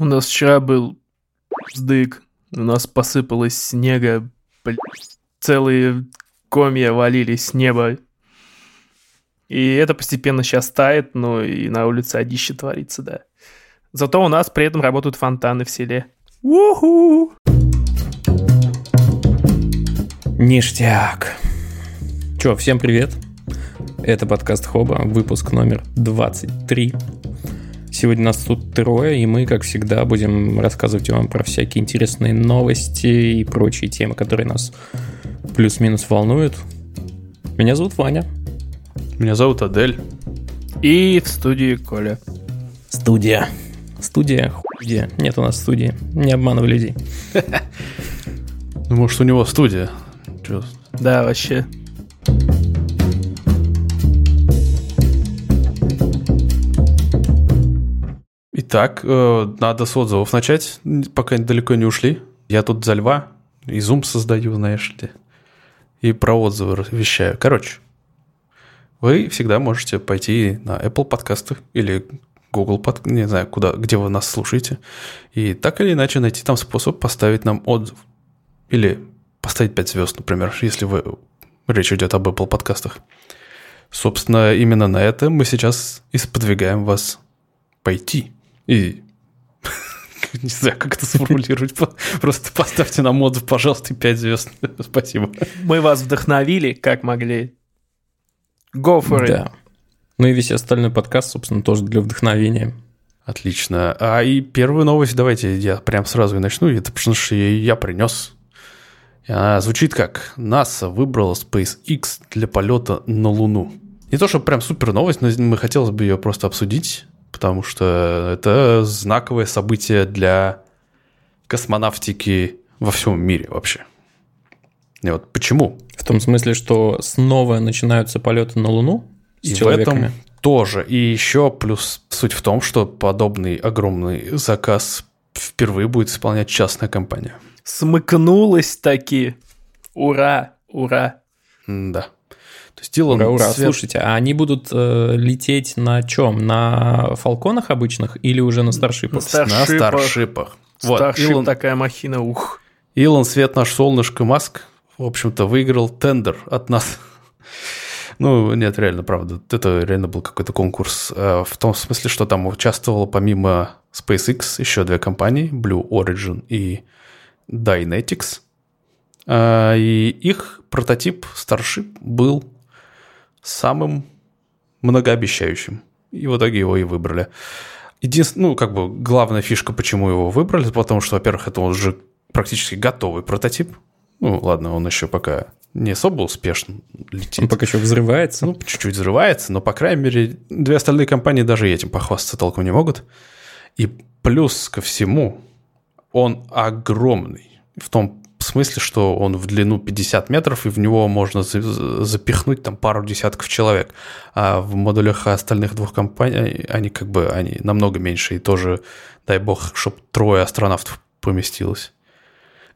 У нас вчера был сдык, у нас посыпалось снега, блядь, целые комья валились с неба. И это постепенно сейчас тает, но и на улице одище творится, да. Зато у нас при этом работают фонтаны в селе. Уху! Ништяк. Чё, всем привет. Это подкаст Хоба, выпуск номер 23. Сегодня нас тут трое, и мы, как всегда, будем рассказывать вам про всякие интересные новости и прочие темы, которые нас плюс-минус волнуют. Меня зовут Ваня. Меня зовут Адель. И в студии Коля. Студия. Студия, хуйня. Нет у нас студии. Не обманывай людей. Ну, может, у него студия. Да, вообще. Итак, э, надо с отзывов начать, пока далеко не ушли. Я тут за льва, и зум создаю, знаешь ли. И про отзывы вещаю. Короче, вы всегда можете пойти на Apple подкасты или Google под, не знаю, куда, где вы нас слушаете, и так или иначе найти там способ поставить нам отзыв. Или поставить 5 звезд, например, если вы, речь идет об Apple подкастах. Собственно, именно на это мы сейчас и сподвигаем вас пойти. И не знаю, как это сформулировать. Просто поставьте нам отзыв, пожалуйста, 5 звезд. Спасибо. Мы вас вдохновили, как могли. Go for it. Да. Ну и весь остальной подкаст, собственно, тоже для вдохновения. Отлично. А и первую новость давайте я прям сразу и начну. Это потому что я принес. Она звучит как НАСА выбрала SpaceX для полета на Луну. Не то, что прям супер новость, но мы хотелось бы ее просто обсудить потому что это знаковое событие для космонавтики во всем мире вообще. И вот почему? В том смысле, что снова начинаются полеты на Луну с И человеками? в этом тоже. И еще плюс суть в том, что подобный огромный заказ впервые будет исполнять частная компания. Смыкнулась таки. Ура, ура. Да. То есть Илон Ура, ура. Свет- Слушайте, а они будут э, лететь на чем? На фалконах обычных или уже на старшипах? На на Старшипах. старшипах. Вот, Старшип Илон, такая махина, ух. Илон Свет, наш солнышко Маск, в общем-то, выиграл тендер от нас. Ну, нет, реально, правда. Это реально был какой-то конкурс. э, В том смысле, что там участвовало помимо SpaceX еще две компании, Blue Origin и Dynetics. А, И их прототип Starship был самым многообещающим. И в итоге его и выбрали. Единственное, ну, как бы главная фишка, почему его выбрали, потому что, во-первых, это уже практически готовый прототип. Ну, ладно, он еще пока не особо успешно летит. Он пока еще взрывается. Ну, чуть-чуть взрывается, но, по крайней мере, две остальные компании даже этим похвастаться толком не могут. И плюс ко всему, он огромный. В том смысле, что он в длину 50 метров, и в него можно за- запихнуть там пару десятков человек. А в модулях остальных двух компаний, они как бы, они намного меньше, и тоже, дай бог, чтобы трое астронавтов поместилось.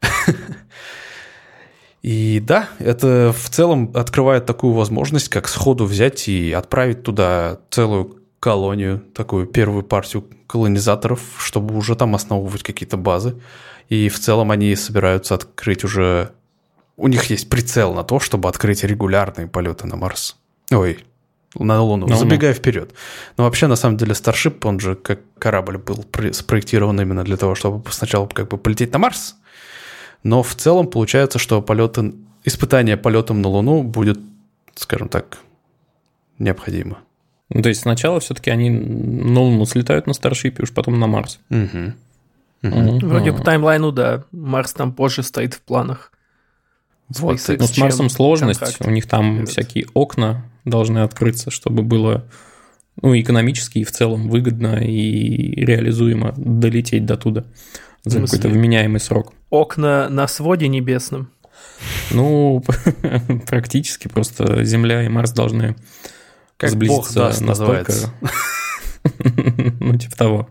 И да, это в целом открывает такую возможность, как сходу взять и отправить туда целую колонию, такую первую партию колонизаторов, чтобы уже там основывать какие-то базы. И в целом они собираются открыть уже... У них есть прицел на то, чтобы открыть регулярные полеты на Марс. Ой, на Луну, Ну-ну. забегая вперед. Но вообще, на самом деле, Старшип, он же как корабль был спроектирован именно для того, чтобы сначала как бы полететь на Марс, но в целом получается, что полеты, испытание полетом на Луну будет, скажем так, необходимо. Ну, то есть сначала все-таки они на Луну слетают на старшипе, уж потом на Марс. Мгм. Мгм. Вроде Ну, по таймлайну, да. Марс там позже стоит в планах. Вот, SpaceX Ну, с Марсом сложность. контракт У них там берет. всякие окна должны открыться, чтобы было ну, экономически и в целом выгодно и реализуемо долететь до туда за какой-то вменяемый срок. Окна на своде небесном. Ну, практически просто Земля и Марс должны Как сблизиться бог даст, настолько... называется. ну, типа того.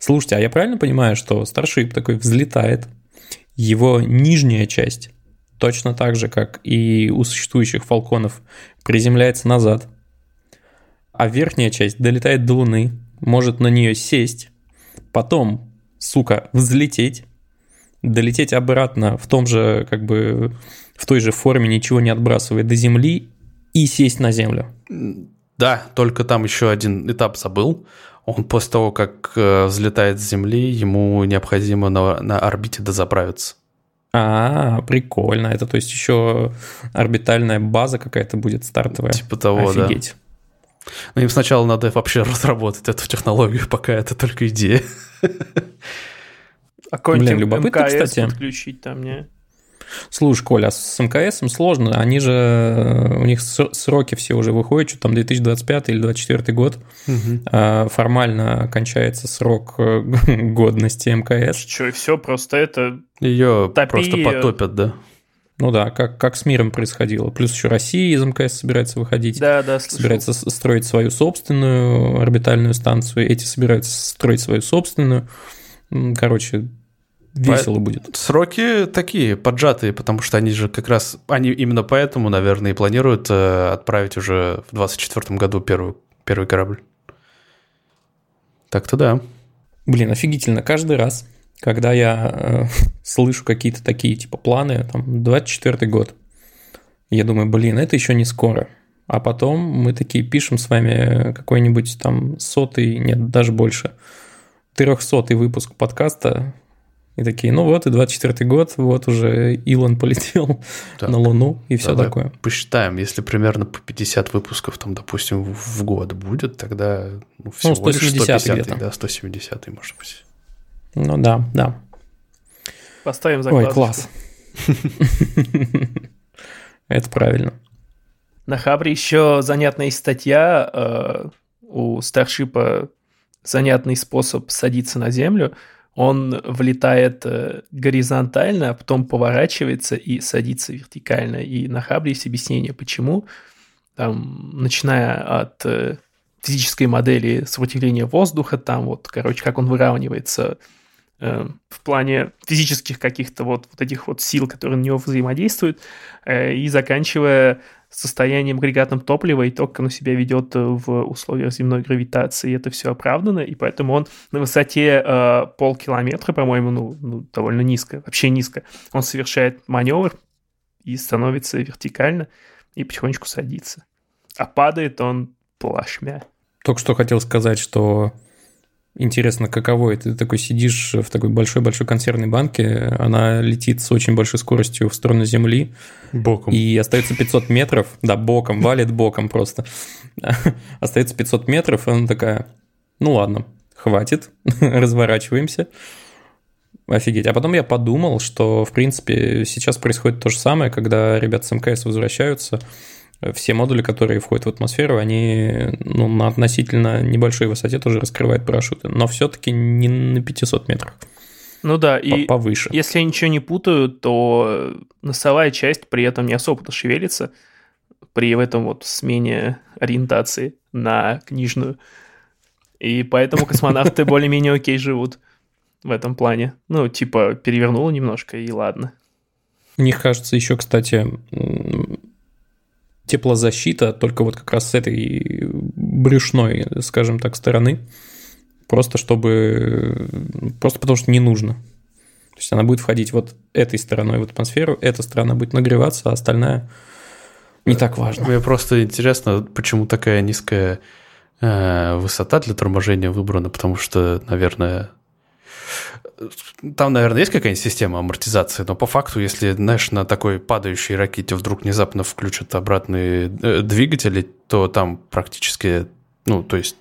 Слушайте, а я правильно понимаю, что Starship такой взлетает, его нижняя часть точно так же, как и у существующих фалконов, приземляется назад, а верхняя часть долетает до Луны, может на нее сесть, потом сука, взлететь, долететь обратно в том же, как бы, в той же форме, ничего не отбрасывая до земли и сесть на землю. Да, только там еще один этап забыл. Он после того, как э, взлетает с Земли, ему необходимо на, на орбите дозаправиться. А, прикольно. Это то есть еще орбитальная база какая-то будет стартовая. Типа того, Офигеть. да. Ну, им сначала надо вообще разработать эту технологию, пока это только идея. А какой-нибудь МКС кстати. подключить там, не? Слушай, Коля, а с МКС сложно. Они же, э, у них сроки все уже выходят, что там 2025 или 2024 год. А, Формально кончается срок э, годности МКС. Че, и все, просто это... Ее Топи просто потопят, да. Ну да, как, как с миром происходило. Плюс еще Россия из МКС собирается выходить. Да, да, слышал. собирается строить свою собственную орбитальную станцию, эти собираются строить свою собственную. Короче, весело будет. Сроки такие, поджатые, потому что они же как раз, они именно поэтому, наверное, и планируют э, отправить уже в 24 году первый, первый корабль. Так-то да. Блин, офигительно. Каждый раз, когда я э, слышу какие-то такие типа планы, там, 24 год, я думаю, блин, это еще не скоро. А потом мы такие пишем с вами какой-нибудь там сотый, нет, даже больше, трехсотый выпуск подкаста, и такие, ну вот и 24 год, вот уже Илон полетел Так, на Луну и все давай такое. Посчитаем, если примерно по 50 выпусков, там, допустим, в год будет, тогда ну, всего лишь 170-й 150 где-то. да, 170 может быть. Ну да, да. Поставим Ой, закладочку. класс. Это правильно. На Хабре еще занятная статья э, у Старшипа занятный способ садиться на землю. Он влетает э, горизонтально, а потом поворачивается и садится вертикально. И на Хабре есть объяснение, почему. Там, начиная от э, физической модели сопротивления воздуха, там вот, короче, как он выравнивается э, в плане физических каких-то вот, вот этих вот сил, которые на него взаимодействуют, и заканчивая состоянием агрегатным топлива и то, как оно себя ведет э, в условиях земной гравитации. Это все оправдано, и поэтому он на высоте э, полкилометра, по-моему, ну, ну, довольно низко, вообще низко, он совершает маневр и становится вертикально и потихонечку садится. А падает он плашмя. Только что хотел сказать, что интересно, каково это. Ты такой сидишь в такой большой-большой консервной банке, она летит с очень большой скоростью в сторону Земли, Боком. и остается 500 метров, да, боком, валит боком просто. Остается 500 метров, и она такая, ну ладно, хватит, разворачиваемся. Офигеть. А потом я подумал, что, в принципе, сейчас происходит то же самое, когда ребята с МКС возвращаются, все модули, которые входят в атмосферу, они ну, на относительно небольшой высоте тоже раскрывают парашюты, но все-таки не на 500 метрах, Ну да, и повыше. если я ничего не путаю, то носовая часть при этом не особо-то шевелится при этом вот смене ориентации на книжную. И поэтому космонавты более-менее окей живут в этом плане. Ну, типа, перевернуло немножко, и ладно. Них, кажется, еще, кстати, теплозащита только вот как раз с этой брюшной, скажем так, стороны. Просто чтобы... Просто потому что не нужно. То есть она будет входить вот этой стороной в атмосферу, эта сторона будет нагреваться, а остальная не так важно. Мне просто интересно, почему такая низкая э, высота для торможения выбрана, потому что, наверное, там, наверное, есть какая-нибудь система амортизации, но по факту, если, знаешь, на такой падающей ракете вдруг внезапно включат обратные э, двигатели, то там практически, ну, то есть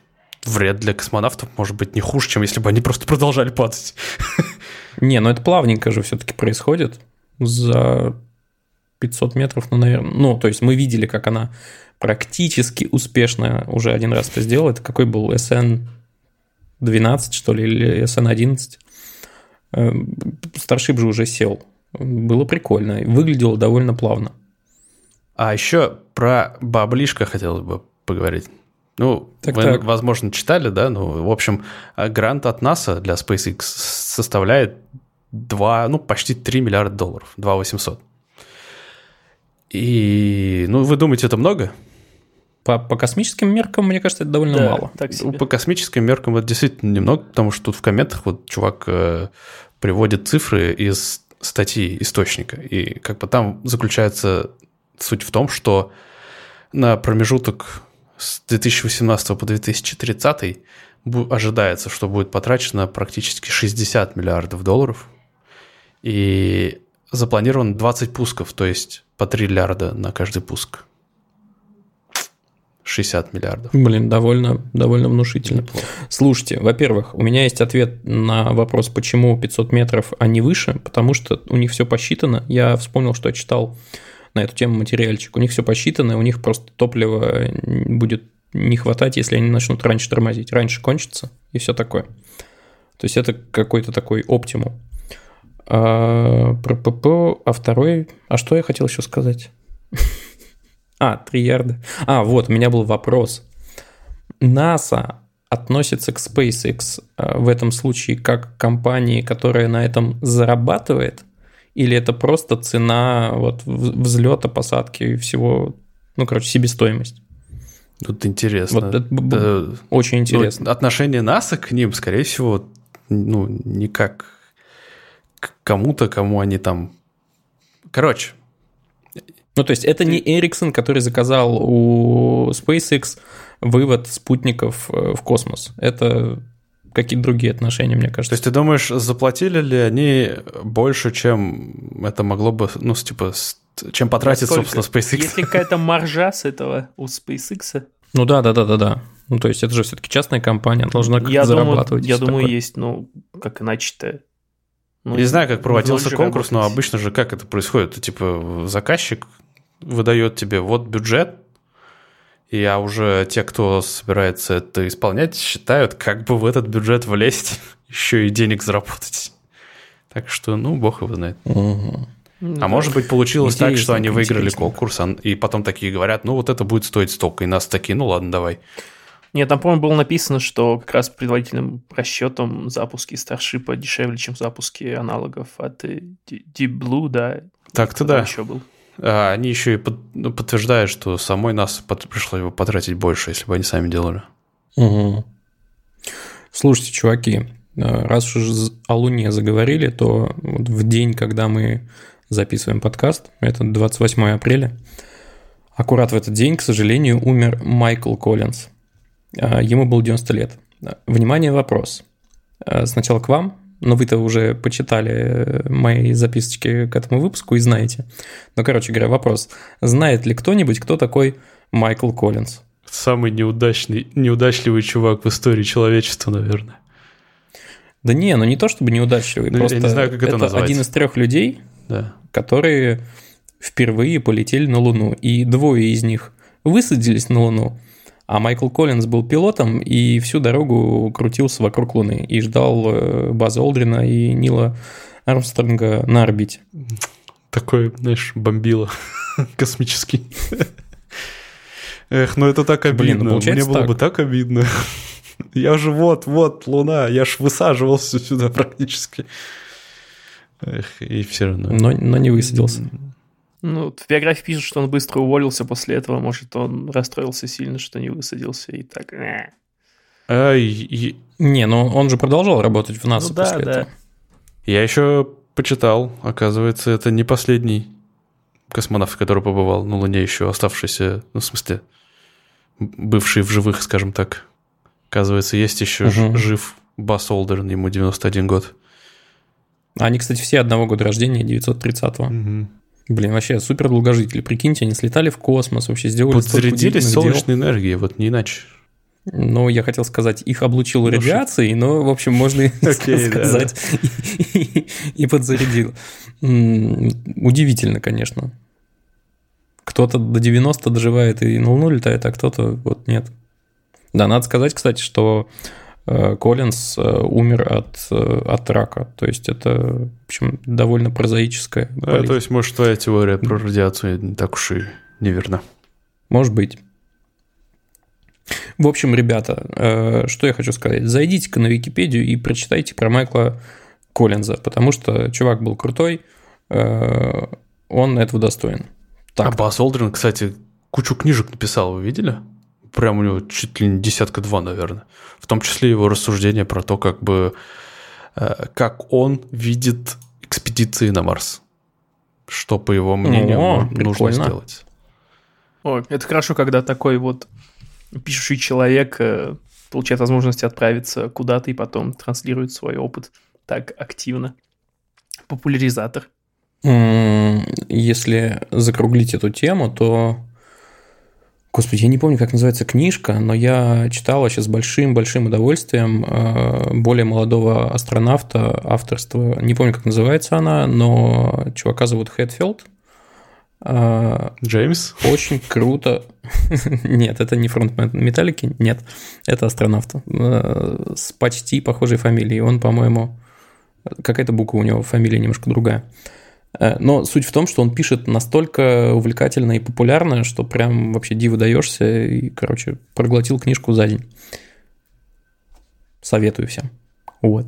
вред для космонавтов может быть не хуже, чем если бы они просто продолжали падать. Не, ну это плавненько же все-таки происходит за 500 метров, ну, наверное. Ну, то есть мы видели, как она практически успешно уже один раз это сделала. Это какой был SN 12, что ли, или SN 11? Старшип же уже сел. Было прикольно. Выглядело довольно плавно. А еще про баблишко хотелось бы поговорить. Ну, Так, вы, так. возможно, читали, да? Ну, в общем, а, грант от НАСА для SpaceX составляет 2, ну, почти 3 миллиарда долларов, 2 800. И, ну, вы думаете, это много? По, по космическим меркам, мне кажется, это довольно Да, мало. так Ну, себе. по космическим меркам это действительно немного, потому что тут в комментах вот чувак э, приводит цифры из статьи источника. И как бы там заключается суть в том, что на промежуток с 2018 по 2030 бу- ожидается, что будет потрачено практически 60 миллиардов долларов. И запланировано 20 пусков, то есть по 3 миллиарда на каждый пуск. 60 миллиардов. Блин, довольно, довольно внушительно. Неплохо. Слушайте, во-первых, у меня есть ответ на вопрос, почему 500 метров, а не выше, потому что у них все посчитано. Я вспомнил, что я читал на эту тему материальчик. У них все посчитано, у них просто топлива будет не хватать, если они начнут раньше тормозить. Раньше кончится, и все такое. То есть это какой-то такой оптимум. А, про-по-по, а второй... А что я хотел еще сказать? А, 3 ярда. А, вот, у меня был вопрос. НАСА относится к SpaceX э, в этом случае как к компании, которая на этом зарабатывает, или это просто цена вот взлета, посадки и всего, ну, короче, себестоимость? Тут интересно. Вот это б- б- Э, Очень ну, интересно. отношение НАСА к ним, скорее всего, ну, не как к кому-то, кому они там... Короче, Ну, то есть это не Ericsson, который заказал у SpaceX вывод спутников э, в космос. Это какие-то другие отношения, мне то кажется. есть ты думаешь, заплатили ли они больше, чем это могло бы, ну, типа, чем потратить, Сколько? собственно, SpaceX? Есть ли какая-то маржа с этого у SpaceX? Ну да, да, да, да, да. Ну, то есть это же все-таки частная компания, она должна как-то Я зарабатывать. я думаю, такое. есть, ну, как иначе-то. Ну, Не знаю, как в проводился конкурс, но обычно же как это происходит? Ты, типа, заказчик выдает тебе вот бюджет, и а уже те, кто собирается это исполнять, считают, как бы в этот бюджет влезть, еще и денег заработать. Так что, ну, бог его знает. Ну, А может быть, получилось так, что они выиграли конкурс, а- и потом такие говорят, ну, вот это будет стоить столько, и нас такие, ну, ладно, давай. Нет, там, по-моему, было написано, что как раз предварительным расчетом запуски Старшипа дешевле, чем запуски аналогов от э, Deep Blue, да. Так-то Кто да. еще был. А они еще и под- ну, подтверждают, что самой нас под- пришлось бы потратить больше, если бы они сами делали. Мгм. Слушайте, чуваки, э, раз уж о Луне заговорили, то вот в день, когда мы записываем подкаст, это 28 апреля, аккурат в этот день, к сожалению, умер Майкл Коллинз. А, Ему было 90 лет. А, Внимание, вопрос. А, Сначала к вам, но вы-то уже почитали э, мои записочки к этому выпуску и знаете. Ну, короче говоря, вопрос. Знает ли кто-нибудь, кто такой Майкл Коллинз? Самый неудачный, неудачливый чувак в истории человечества, наверное. Да не, ну не то чтобы неудачливый, Ну, я просто не знаю, как это назвать. один из трех людей, Да. которые впервые полетели на Луну, и двое из них высадились на Луну, а Майкл Коллинз был пилотом и всю дорогу крутился вокруг Луны и ждал э, База Олдрина и Нила Армстронга на орбите. Такой, знаешь, бомбило космический. Эх, ну это так Блин, обидно. ну, получается Мне было так. бы так обидно. Я же вот, вот, Луна, я ж высаживался сюда практически. Эх, и все равно. Но, но не высадился. Ну, в биографии пишут, что он быстро уволился после этого. Может, он расстроился сильно, что не высадился. И так... э. Ай, и- Не, но он же продолжал работать в НАСА Ну да, после да. этого. Я еще почитал, оказывается, это не последний космонавт, который побывал на Луне, еще оставшийся, ну, в смысле, бывший в живых, скажем так. Оказывается, есть еще Мгм. жив Бас Олдерн, ему 91 год. Они, кстати, все одного года рождения, 930-го. Блин, вообще супер долгожители. Прикиньте, они слетали в космос, вообще сделали Подзарядились удивительных дел. солнечной энергией, вот не иначе. Ну, я хотел сказать, их облучил Ну, радиацией, но, в общем, можно и Окей, да, сказать, и- и подзарядил. Удивительно, конечно. Кто-то до 90 доживает и на Луну летает, а кто-то вот нет. Да, надо сказать, кстати, что Коллинз э, умер от, э, от рака. То есть это, в общем, довольно прозаическая Да, болезнь. то есть, может, твоя теория про радиацию не так уж и неверна. Может быть. В общем, ребята, э, что я хочу сказать. Зайдите-ка на Википедию и прочитайте про Майкла Коллинза, потому что чувак был крутой, э, он этого достоин. А Так, Бас Олдрин, кстати, кучу книжек написал, вы видели? Прям у него чуть ли не десятка два, наверное. В том числе его рассуждения про то, как бы э, как он видит экспедиции на Марс. Что, по его мнению, О, нужно прикольно. сделать. Ой, это хорошо, когда такой вот пишущий человек э, получает возможность отправиться куда-то и потом транслирует свой опыт так активно. Популяризатор. Если закруглить эту тему, то... Господи, я не помню, как называется книжка, но я читал вообще с большим-большим удовольствием э, более молодого астронавта авторства. Не помню, как называется она, но чувака зовут Хэтфилд. Э, Джеймс? Очень круто. Нет, это не фронтмен Металлики, нет. Это астронавт. Э, С почти похожей фамилией. Он, по-моему, какая-то буква у него, фамилия немножко другая. Э, Но суть в том, что он пишет настолько увлекательно и популярно, что прям вообще диву даешься и, короче, проглотил книжку за день. Советую всем. Вот.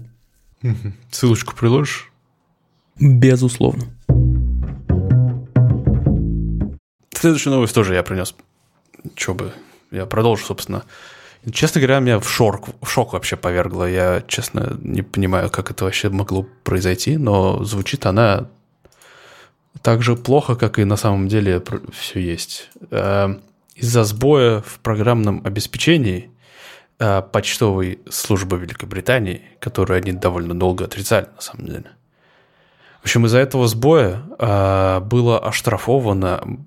Ссылочку приложишь? Безусловно. Следующую новость тоже я принес. Че бы, я продолжу, собственно. Честно говоря, меня в шок, в шок вообще повергло. Я, честно, не понимаю, как это вообще могло произойти, но звучит она так же плохо, как и на самом деле все есть. Э, Из-за сбоя в программном обеспечении э, почтовой службы Великобритании, которую они довольно долго отрицали, на самом деле. В общем, из-за этого сбоя э, было оштрафовано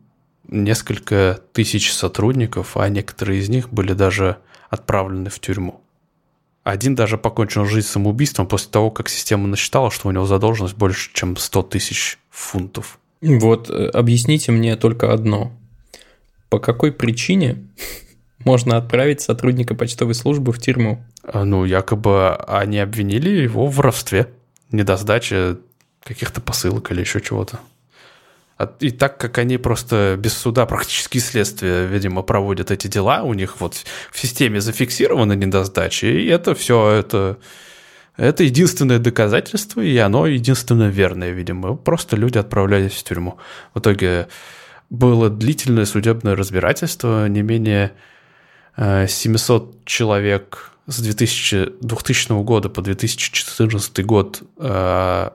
несколько тысяч сотрудников, а некоторые из них были даже отправлены в тюрьму. Один даже покончил жизнь самоубийством после того, как система насчитала, что у него задолженность больше, чем 100 тысяч фунтов. Вот, э, объясните мне только одно. По какой причине можно отправить сотрудника почтовой службы в тюрьму? А, Ну, якобы они обвинили его в воровстве, недосдаче каких-то посылок или еще чего-то. А- И так как они просто без суда практически следствия, видимо, проводят эти дела, у них вот в системе зафиксированы недосдачи, и это все, это, это единственное доказательство, и оно единственное верное, видимо. Просто люди отправлялись в тюрьму. В итоге было длительное судебное разбирательство, не менее э, 700 человек с 2000, 2000 года по 2014 год э,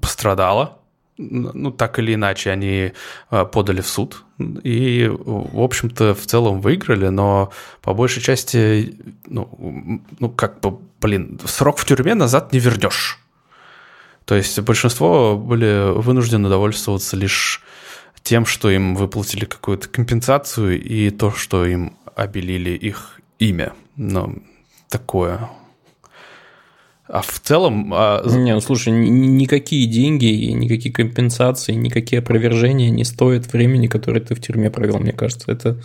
пострадало. Ну, так или иначе, они э, подали в суд. И, в общем-то, в целом выиграли, но по большей части, ну, ну как бы, блин, срок в тюрьме назад не вернешь. То есть большинство были вынуждены довольствоваться лишь тем, что им выплатили какую-то компенсацию и то, что им обелили их имя. Но такое. А в целом... а, Не, ну слушай, ни- ни- никакие деньги, и никакие компенсации, никакие опровержения не стоят времени, которое ты в тюрьме провел, мне кажется. Это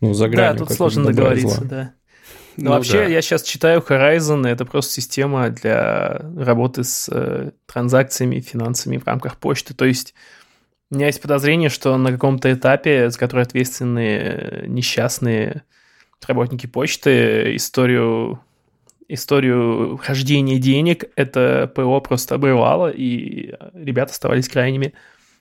ну, за Да, гранью тут как-то сложно и договориться, зла. да. ну Но вообще, да. я сейчас читаю Horizon, это просто система для работы с э, транзакциями, финансами в рамках почты. То есть у меня есть подозрение, что на каком-то этапе, за который ответственны э, несчастные работники почты, историю, историю хождения денег это ПО просто обрывало, и ребята оставались крайними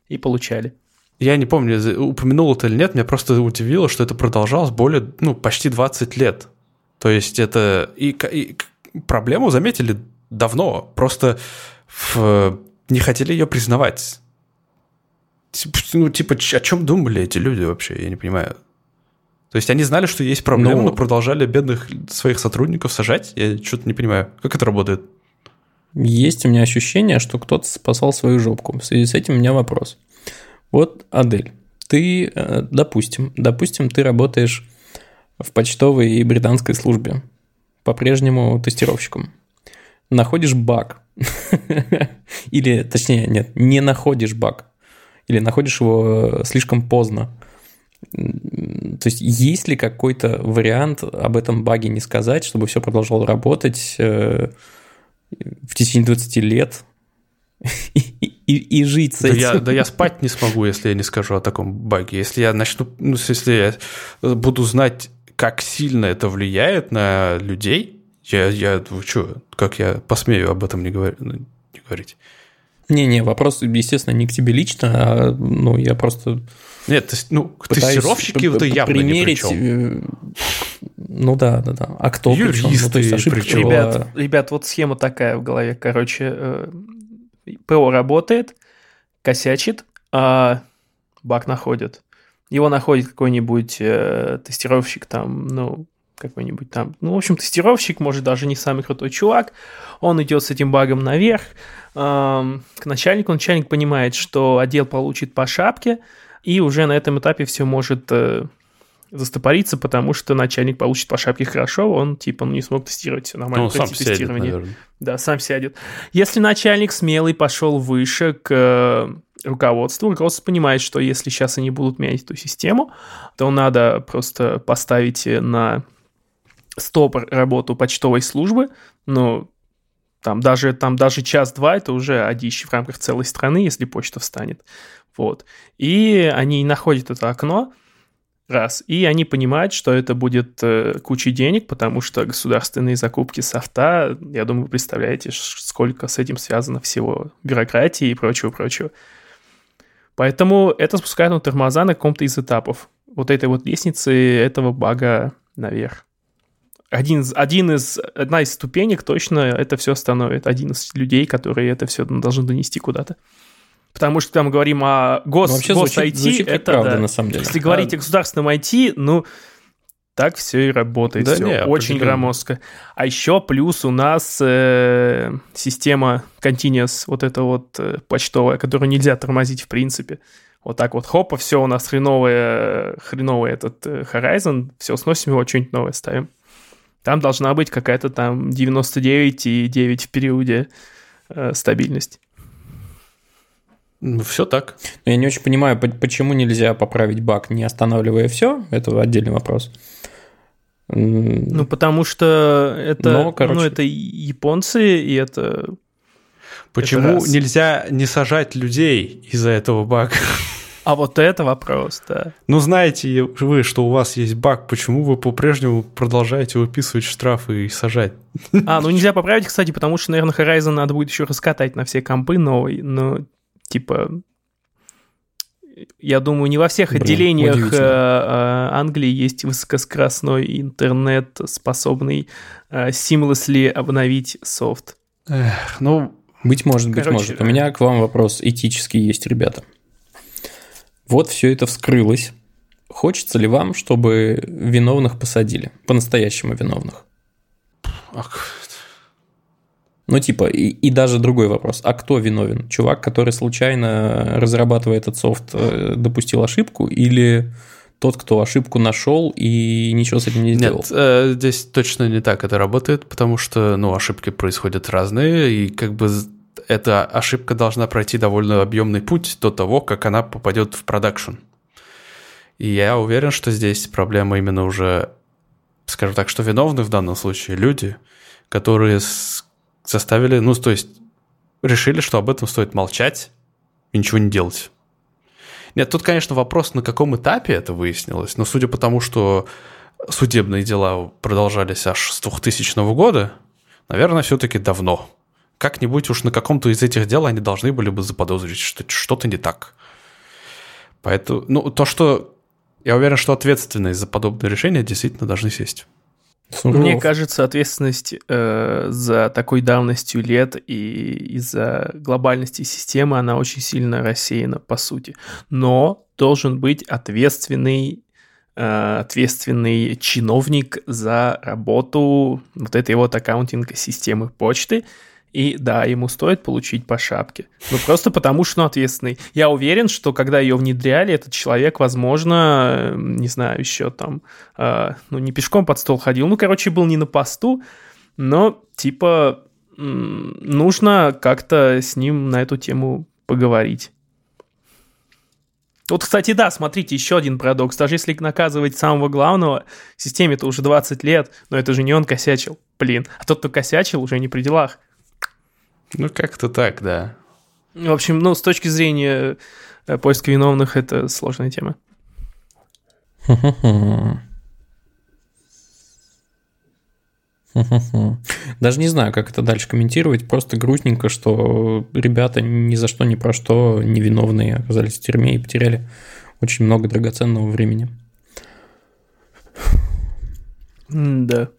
и получали. Я не помню, упомянул это или нет, меня просто удивило, что это продолжалось более, ну, почти 20 лет. То есть это... И, и проблему заметили давно, просто в- не хотели ее признавать. Ну, типа, о чем думали эти люди вообще, я не понимаю. То есть они знали, что есть проблема, Ну- но продолжали бедных своих сотрудников сажать? Я что-то не понимаю. Как это работает? Есть у меня ощущение, что кто-то спасал свою жопку. В связи с этим у меня вопрос. Вот, Адель, ты, э, допустим, допустим, ты работаешь в почтовой и британской службе, по-прежнему тестировщиком. Находишь баг. Или, точнее, нет, не находишь баг. Или находишь его э, слишком поздно. То есть есть ли какой-то вариант об этом баге не сказать, чтобы все продолжало работать э, в течение 20 лет и, и- и жить с Да этим? я, да я спать не смогу, если я не скажу о таком баге. Если я начну, ну, если я буду знать, как сильно это влияет на людей, я, я вы что, как я посмею об этом не, говор- ну, не говорить? Не-не, вопрос, естественно, не к тебе лично, а ну, я просто Нет, тест- ну, тестировщики это явно примерить. чём. э, Ну да, да, да. А кто? Ну, Юристы то есть ошибка при чём? была- Ребят, ребят, вот схема такая в голове. Короче, э, ПО работает, косячит, а баг находит. Его находит какой-нибудь э, тестировщик там, ну, какой-нибудь там, ну, в общем, тестировщик, может, даже не самый крутой чувак, он идет с этим багом наверх к начальнику, начальник понимает, что отдел получит по шапке, и уже на этом этапе все может э, застопориться, потому что начальник получит по шапке хорошо, он типа ну, не смог тестировать все Ну, нормально. он сам сядет, наверное. Да, сам сядет. Если начальник смелый пошел выше к э, руководству, руководство понимает, что если сейчас они будут менять эту систему, то надо просто поставить на стоп работу почтовой службы, ну, там даже, там даже час-два это уже одищ в рамках целой страны, если почта встанет. Вот. И они находят это окно, раз, и они понимают, что это будет э, куча денег, потому что государственные закупки софта, я думаю, вы представляете, сколько с этим связано всего бюрократии и прочего-прочего. Поэтому это спускает на тормоза на каком-то из этапов вот этой вот лестницы этого бага наверх. Один из, один из, одна из ступенек точно это все остановит. Один из людей, которые это все должны донести куда-то. Потому что там говорим о гос, Ну, вообще гос звучит, IT, звучит это правда, да. на самом деле. Если говорить о государственном IT, ну, так все и работает. Да всё не, очень громоздко. А еще плюс у нас э, система Continuous, вот эта вот э, почтовая, которую нельзя тормозить в принципе. Вот так вот, хопа, все, у нас хреновый, хреновый этот э, Horizon, все, сносим его, что-нибудь новое ставим. Там должна быть какая-то там 99,9 в периоде э, стабильность. Ну, все так. Но Я не очень понимаю, по- почему нельзя поправить баг, не останавливая все. Это отдельный вопрос. Ну, потому что это, Но, ну, короче- это и японцы, и это Почему раз. нельзя не сажать людей из-за этого бага? А вот это вопрос, да. Ну, знаете вы, что у вас есть баг, почему вы по-прежнему продолжаете выписывать штрафы и сажать? А, ну нельзя поправить, кстати, потому что, наверное, Horizon надо будет еще раскатать на все компы новый, но, типа, я думаю, не во всех Блин, отделениях э, э, Англии есть высокоскоростной интернет, способный э, seamlessly обновить софт. Эх, ну, Быть может, быть Короче, может. У меня к вам вопрос этический есть, ребята. Вот все это вскрылось. Хочется ли вам, чтобы виновных посадили? По-настоящему виновных. ах, Ну, типа, и, и даже другой вопрос. А кто виновен? Чувак, который случайно, разрабатывая этот софт, э, допустил ошибку? Или тот, кто ошибку нашел и ничего с этим не сделал? Нет, э, здесь точно не так это работает, потому что, ну, ошибки происходят разные, и как бы эта ошибка должна пройти довольно объемный путь до того, как она попадет в продакшн. И я уверен, что здесь проблема именно уже, скажем так, что виновны в данном случае люди, которые заставили, ну, то есть решили, что об этом стоит молчать и ничего не делать. Нет, тут, конечно, вопрос, на каком этапе это выяснилось, но судя по тому, что судебные дела продолжались аж с 2000 года, наверное, все-таки давно. Как-нибудь уж на каком-то из этих дел они должны были бы заподозрить, что что-то не так. Поэтому, ну, то, что я уверен, что ответственность за подобные решения действительно должны сесть. Сурово. Мне кажется, ответственность э, за такой давностью лет и из-за глобальности системы, она очень сильно рассеяна, по сути. Но должен быть ответственный, э, ответственный чиновник за работу вот этой вот аккаунтинг-системы почты. И да, ему стоит получить по шапке. Ну, просто потому что он ответственный. Я уверен, что когда ее внедряли, этот человек, возможно, э, не знаю, еще там, э, ну, не пешком под стол ходил. Ну, короче, был не на посту, но, типа, нужно как-то с ним на эту тему поговорить. Вот, кстати, да, смотрите, еще один парадокс. Даже если наказывать самого главного, системе-то уже 20 лет, но это же не он косячил, блин. А тот, кто косячил, уже не при делах. Ну, как-то так, да. В общем, ну, с точки зрения э, поиска виновных, это сложная тема. Даже не знаю, как это дальше комментировать. Просто грустненько, что ребята ни за что, ни про что невиновные оказались в тюрьме и потеряли очень много драгоценного времени. Да.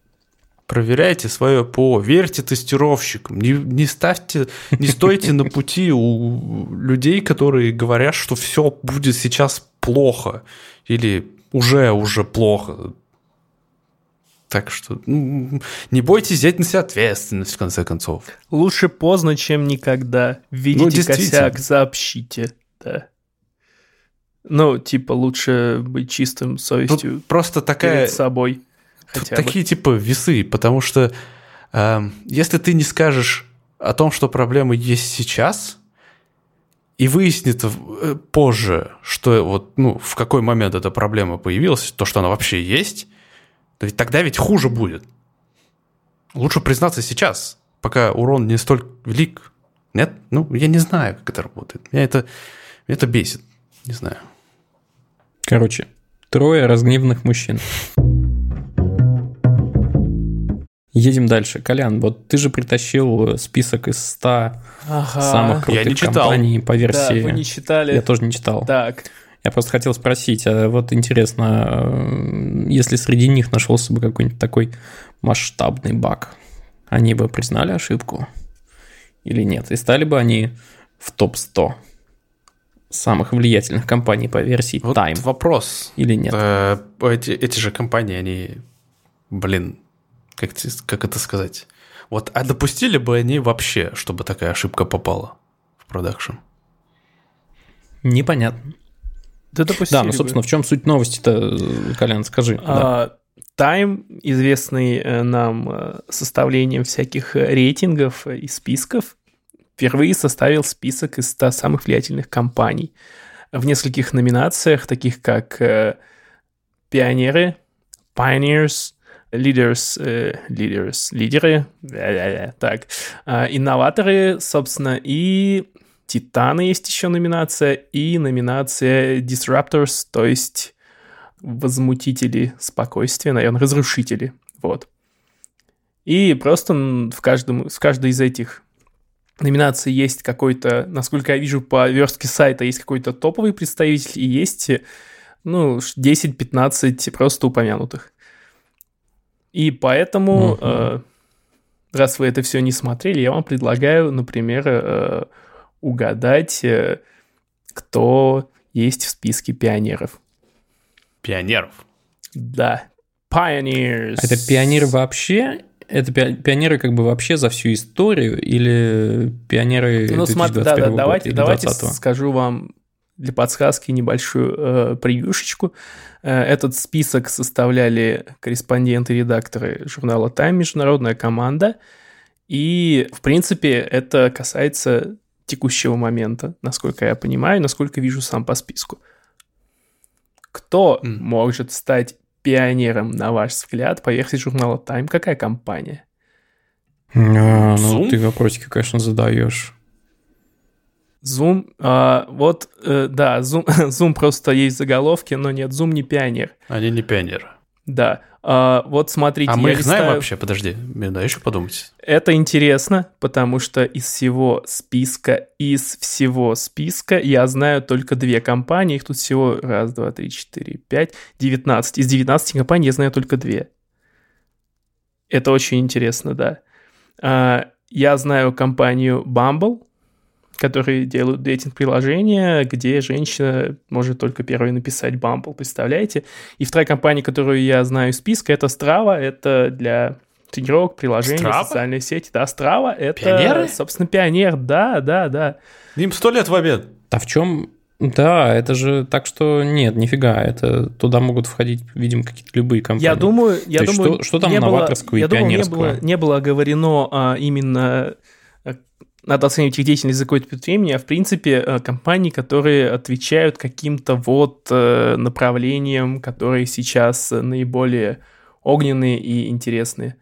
Проверяйте свое ПО, верьте тестировщикам, не, не ставьте, не стойте на пути у людей, которые говорят, что все будет сейчас плохо или уже уже плохо. Так что ну, не бойтесь взять на себя ответственность, в конце концов. Лучше поздно, чем никогда. Видите ну, косяк, сообщите. Да. Ну, типа, лучше быть чистым совестью. Тут просто такая... Перед собой. Тут такие, бы. типа, весы, потому что э, если ты не скажешь о том, что проблемы есть сейчас, и выяснится э, позже, что вот, ну, в какой момент эта проблема появилась, то, что она вообще есть, то ведь тогда ведь хуже будет. Лучше признаться сейчас, пока урон не столь велик. Нет? Ну, я не знаю, как это работает. Меня это, меня это бесит. Не знаю. Короче, трое разгневанных мужчин. Едем дальше. Колян, вот ты же притащил список из 100 ага. самых крутых Я не читал. компаний по версии. Да, вы не читали. Я тоже не читал. Так. Я просто хотел спросить, а вот интересно, если среди них нашелся бы какой-нибудь такой масштабный баг, они бы признали ошибку или нет? И стали бы они в топ-100 самых влиятельных компаний по версии вот Time? вопрос. Или нет? Э, эти, эти же компании, они, блин, как, как это сказать? Вот, а допустили бы они вообще, чтобы такая ошибка попала в продакшн? Непонятно. Да, допустили да, ну, собственно, в чем суть новости-то, Колян, скажи. А, да. Time, известный э, нам э, составлением всяких рейтингов и списков, впервые составил список из 100 самых влиятельных компаний в нескольких номинациях, таких как э, пионеры, pioneers, leaders, э, leaders, лидеры, так, э, инноваторы, собственно, и Титаны есть еще номинация, и номинация Disruptors, то есть возмутители спокойствия, наверное, разрушители, вот. И просто в, каждом, в каждой из этих номинаций есть какой-то, насколько я вижу по верстке сайта, есть какой-то топовый представитель, и есть, ну, 10-15 просто упомянутых. И поэтому, uh-huh. э, раз вы это все не смотрели, я вам предлагаю, например, э, угадать, э, кто есть в списке пионеров. Пионеров? Да. Pioneers. Это пионеры вообще? Это пионеры как бы вообще за всю историю или пионеры ну, 2021 смотри, да, да, давайте, давайте скажу вам для подсказки небольшую э, превьюшечку. Э, этот список составляли корреспонденты и редакторы журнала Time, международная команда. И, в принципе, это касается текущего момента, насколько я понимаю, насколько вижу сам по списку. Кто mm. может стать пионером, на ваш взгляд, по версии журнала Time? Какая компания? А, ну, ты вопросики, конечно, задаешь. Zoom, а, вот, э, да, Zoom, Zoom просто есть заголовки, но нет, Zoom не пионер. Они не пионеры. Да, а, вот смотрите. А мы их листаю... знаем вообще? Подожди, мне дай еще подумать. Это интересно, потому что из всего списка, из всего списка я знаю только две компании. Их тут всего раз, два, три, четыре, пять, девятнадцать. Из девятнадцати компаний я знаю только две. Это очень интересно, да. А, я знаю компанию Bumble, которые делают дейтинг-приложения, где женщина может только первой написать Bumble, представляете? И вторая компания, которую я знаю из списка, это Strava, это для тренировок, приложений, Strava? социальные сети. Да, Strava — это, Пионеры? собственно, пионер, да, да, да. Им сто лет в обед. А в чем да, это же так что нет, нифига, это туда могут входить, видимо, какие-то любые компании. Я думаю, я То думаю, что, что там новаторского я и думаю, пионерского? Не было, не было оговорено а, именно надо оценивать их деятельность за какой-то период времени, а в принципе э, компании, которые отвечают каким-то вот э, направлениям, которые сейчас наиболее огненные и интересные.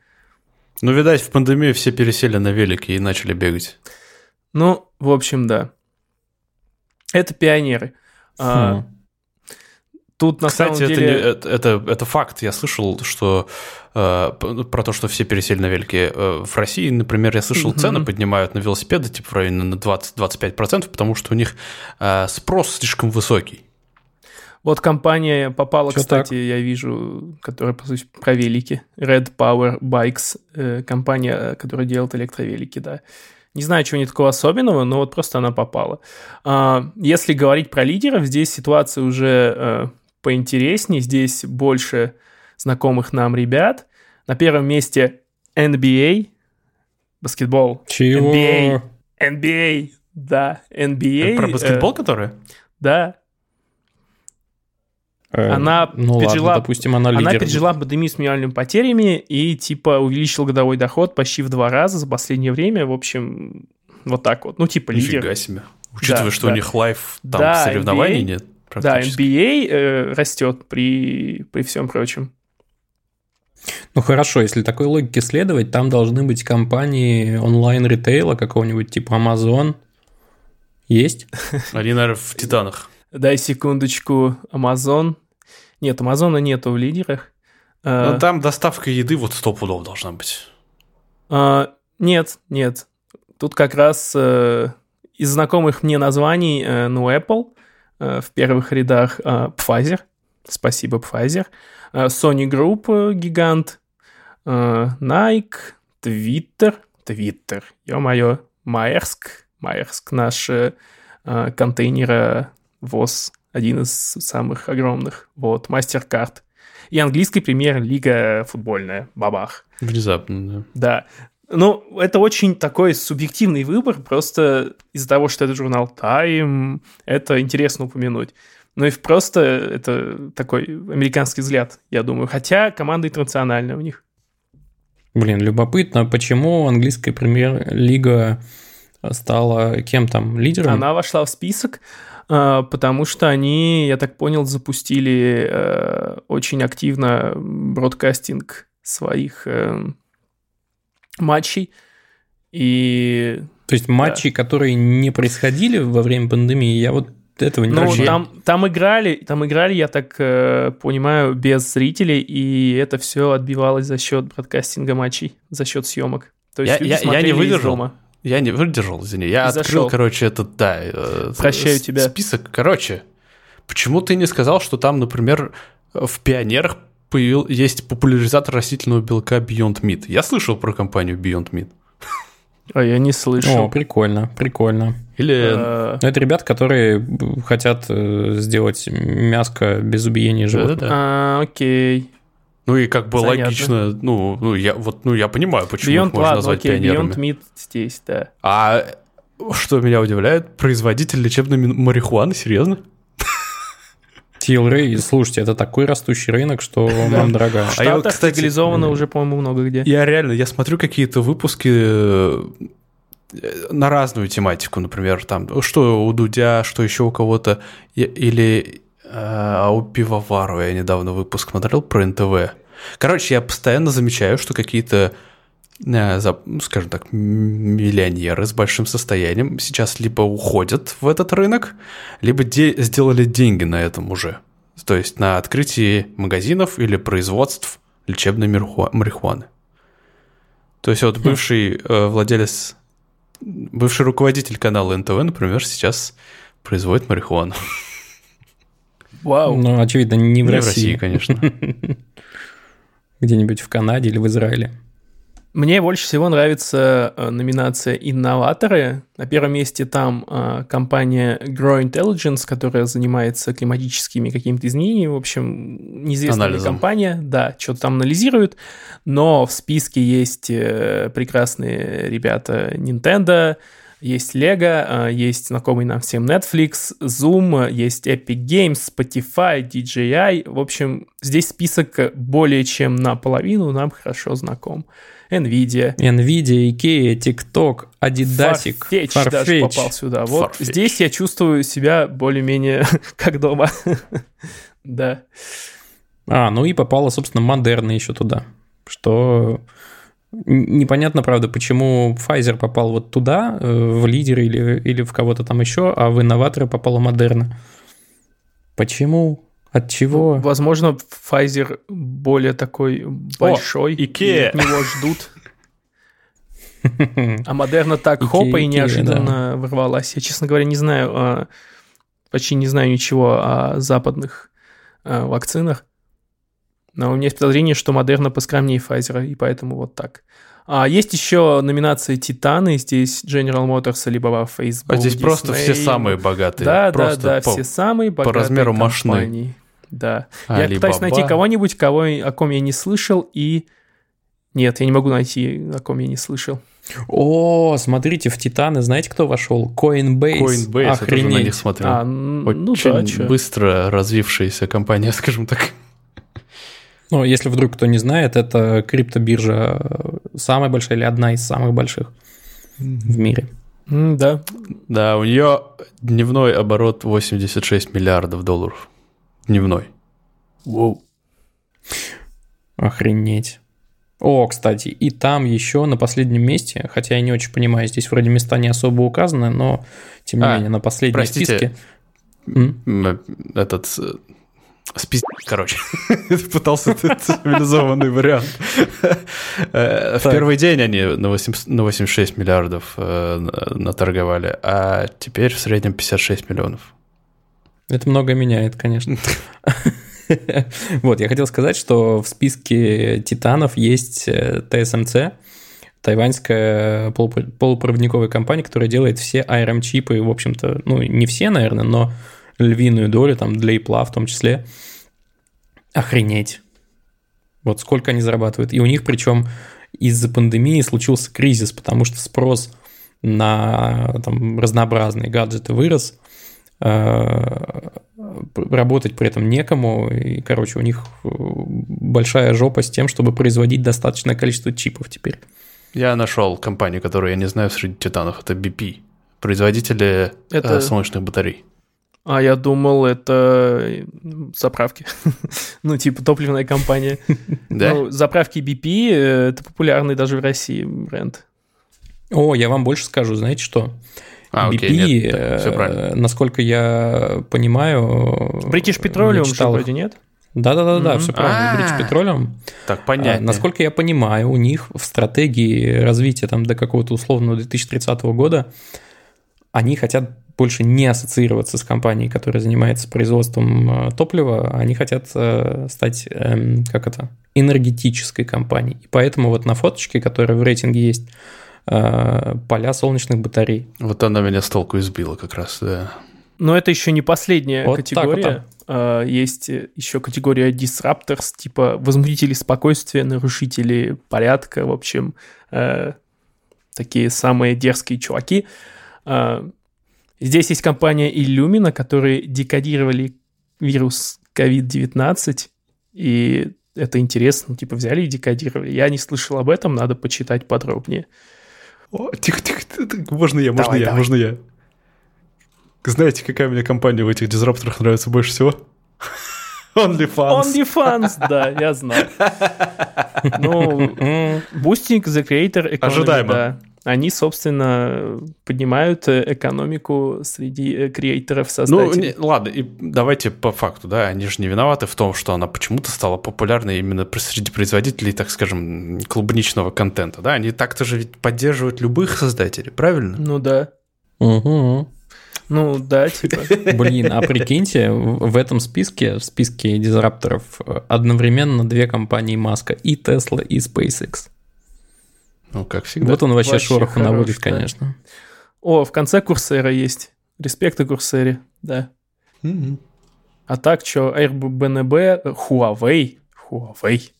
Ну, видать, в пандемию все пересели на велики и начали бегать. Ну, в общем, да. Это пионеры. А, хм. Тут на Кстати, самом это, деле... не- это, это, это факт. Я слышал, что э, п- про то, что все пересели на велики. Э, в России, например, я слышал, Мгм. цены поднимают на велосипеды типа в районе на 20-25%, потому что у них э, спрос слишком высокий. Вот компания попала, Чё кстати, так? я вижу, которая по сути про велики. Red Power Bikes, э, компания, э, которая делает электровелики, да. Не знаю, чего не такого особенного, но вот просто она попала. А, Если говорить про лидеров, здесь ситуация уже э, поинтереснее. Здесь больше знакомых нам ребят. На первом месте NBA, баскетбол. Чего? NBA. NBA, да, NBA. про э, баскетбол, который? да, Э, Она ну пережила- ладно, допустим, она, Она пережила пандемию с минимальными потерями и, типа, увеличила годовой доход почти в два раза за последнее время. В общем, вот так вот. Ну, типа, лидер. Нифига себе. Учитывая, Да, что да. у них лайф там Да, соревнований NBA. нет Да. NBA э, растет при, при всем прочем. Ну хорошо, если такой логике следовать, там должны быть компании онлайн-ритейла какого-нибудь типа Amazon. Есть? Они, наверное, в Титанах. Дай секундочку. Amazon. Нет, Амазона нету в лидерах. Э, Ну, там доставка еды вот сто пудов должна быть. А, нет, нет. Тут как раз э, из знакомых мне названий, э, ну, Apple в первых рядах э, Pfizer. Спасибо, Pfizer. Э, Sony Group, э, гигант. Э, Nike, Twitter. Twitter, ё-моё. Маерск. Маерск, наш э, э, контейнеровоз. Один из самых огромных. Вот, MasterCard. И английский премьер-лига футбольная. Бабах. Внезапно, да. Да. Ну, это очень такой субъективный выбор, просто из-за того, что это журнал Time, это интересно упомянуть. Ну и просто это такой американский взгляд, я думаю. Хотя команда интернациональная у них. Блин, любопытно, почему английская премьер-лига стала кем там? Лидером? Она вошла в список, а, потому что они, я так понял, запустили э, очень активно бродкастинг своих э, матчей. И То есть матчи, которые не происходили во время пандемии, я вот этого не Ну, там, там играли, там играли, я так э, понимаю, без зрителей, и это все отбивалось за счет бродкастинга матчей, за счет съемок. То есть Я- люди я- я не выдержал. дома. Я не выдержал, извини. Я И открыл, зашел. короче, этот, да. э, Прощаю с- тебя. Список. Короче, почему ты не сказал, что там, например, в пионерах появил, есть популяризатор растительного белка Beyond Meat? Я слышал про компанию Beyond Meat. А я не О, слышал. прикольно, прикольно. Или... Э, Ну, это ребята, которые хотят э, сделать мяско без убиения животных. А, окей. Ну и как бы Занятно. логично, ну, ну, я, вот, ну, я понимаю, почему Beyond, их можно ладно, назвать окей, пионерами. Beyond Meat здесь, да. А что меня удивляет, производитель лечебной марихуаны, серьезно? TLRay, слушайте, это такой растущий рынок, что вам дорога. А я кстати, легализовано уже, по-моему, много где. Я реально, я смотрю какие-то выпуски э, на разную тематику, например, там, что у Дудя, что еще у кого-то, или э, а у Пивоварова я недавно выпуск смотрел про НТВ. Короче, я постоянно замечаю, что какие-то, скажем так, миллионеры с большим состоянием сейчас либо уходят в этот рынок, либо де- сделали деньги на этом уже. То есть на открытии магазинов или производств лечебной марихуа- марихуаны. То есть вот бывший э, владелец, бывший руководитель канала НТВ, например, сейчас производит марихуану. Вау. Ну, очевидно, не в Не в России. России, конечно. Где-нибудь в Канаде или в Израиле. Мне больше всего нравится э, номинация «Инноваторы». На первом месте там э, компания Grow Intelligence, которая занимается климатическими какими-то изменениями. В общем, неизвестная Анализом. компания. Да, что-то там анализирует. Но в списке есть э, прекрасные ребята Nintendo, есть Lego, есть знакомый нам всем Netflix, Zoom, есть Epic Games, Spotify, DJI. В общем, здесь список более чем наполовину нам хорошо знаком. Nvidia, Nvidia, Ikea, TikTok, Adidasик, Farfetch даже Farfetch. попал сюда. Вот Farfetch. здесь я чувствую себя более-менее как дома. Да. А, ну и попала, собственно, Модерна еще туда. Что непонятно, правда, почему Pfizer попал вот туда, э, в лидеры или, или в кого-то там еще, а в инноваторы попала Модерна. Почему? От чего? Возможно, Pfizer более такой большой, и Ikea. от него ждут. А Модерна так Ikea, хопа и неожиданно ворвалась. Я, честно говоря, не знаю, а, почти не знаю ничего о западных а, вакцинах. Но у меня есть подозрение, что Модерна поскромнее Pfizer, и поэтому вот так. А есть еще номинации Титаны, здесь General Motors, либо Facebook, А здесь просто Disney. все самые богатые. Да, просто да, да, по- все самые богатые размеру машины. Да. Я Alibaba. пытаюсь найти кого-нибудь, кого, о ком я не слышал, и... Нет, я не могу найти, о ком я не слышал. О, смотрите, в Титаны знаете, кто вошел? Coinbase. Coinbase, я тоже на Охренеть. них смотрел. А, ну Очень да, чё. быстро развившаяся компания, скажем так. Ну, если вдруг кто не знает, это криптобиржа э, самая большая или одна из самых больших в мире. М, Да. Да, у нее дневной оборот 86 миллиардов долларов. Дневной. Воу. Охренеть. О, кстати, и там еще на последнем месте, хотя я не очень понимаю, здесь вроде места не особо указаны, но тем не А, менее на последнем простите. списке. М? Этот... э, Спиз... Короче, пытался этот цивилизованный вариант. Э, В первый день они на 8 на 86 миллиардов э, на- наторговали, а теперь в среднем 56 миллионов. Это многое меняет, конечно. Вот, я хотел сказать, что в списке титанов есть э, TSMC, тайваньская полупро- полупроводниковая компания, которая делает все ARM-чипы, в общем-то, ну, не все, наверное, но львиную долю, там, для Apple в том числе. Охренеть. Вот сколько они зарабатывают. И у них, причем, из-за пандемии случился кризис, потому что спрос на там, разнообразные гаджеты вырос, э, работать при этом некому, и, короче, у них э, большая жопа с тем, чтобы производить достаточное количество чипов теперь. Я нашел компанию, которую я не знаю среди титанов. Это BP. Производители Это- э, солнечных батарей. А я думал, это э, заправки. ну, типа топливная компания. Да? Ну, заправки BP э, это популярный даже в России бренд. О, я вам больше скажу, знаете что? А, BP, окей, нет, так, э, правильно. насколько я понимаю... British Petroleum их. вроде нет? Да-да-да, Мгм. все правильно, British А. Petroleum. Так, А, понятно. Насколько я понимаю, у них в стратегии развития там до какого-то условного 2030 года они хотят больше не ассоциироваться с компанией, которая занимается производством э, топлива, они хотят э, стать, эм, как это, энергетической компанией. И поэтому вот на фоточке, которая в рейтинге есть, поля солнечных батарей. Вот она меня с толку избила как раз, да. Но это еще не последняя Вот так категория. А, Есть э, еще категория disruptors, типа возмутители спокойствия, нарушители порядка, в общем, э, такие самые дерзкие чуваки. Здесь есть компания Illumina, которые декодировали вирус COVID-19, и это интересно, типа взяли и декодировали. Я не слышал об этом, надо почитать подробнее. О, тихо, тихо, тихо, можно я, можно Давай, я, давай. можно я. Знаете, какая мне компания в этих дизрапторах нравится больше всего? OnlyFans. OnlyFans, да, я знал. Ну, Boosting the Creator Economy, Ожидаемо. да. Они, собственно, поднимают э, экономику среди э, креаторов, Ну, создателей. не- ладно, и давайте по факту, да, они же не виноваты в том, что она почему-то стала популярной именно среди производителей, так скажем, клубничного контента, да, они так-то же ведь поддерживают любых создателей, правильно? Ну да. мгм. Ну да, типа. Блин, а прикиньте, в в этом списке, в списке дизрапторов, э, одновременно две компании Маска, и Tesla, и SpaceX. Ну, как всегда. Вот он вообще, Вообще шороху хорош, наводит, да. конечно. О, в конце Курсера есть. Респекты Курсере, да. Мгм. А так, что, Airbnb, Huawei, Huawei.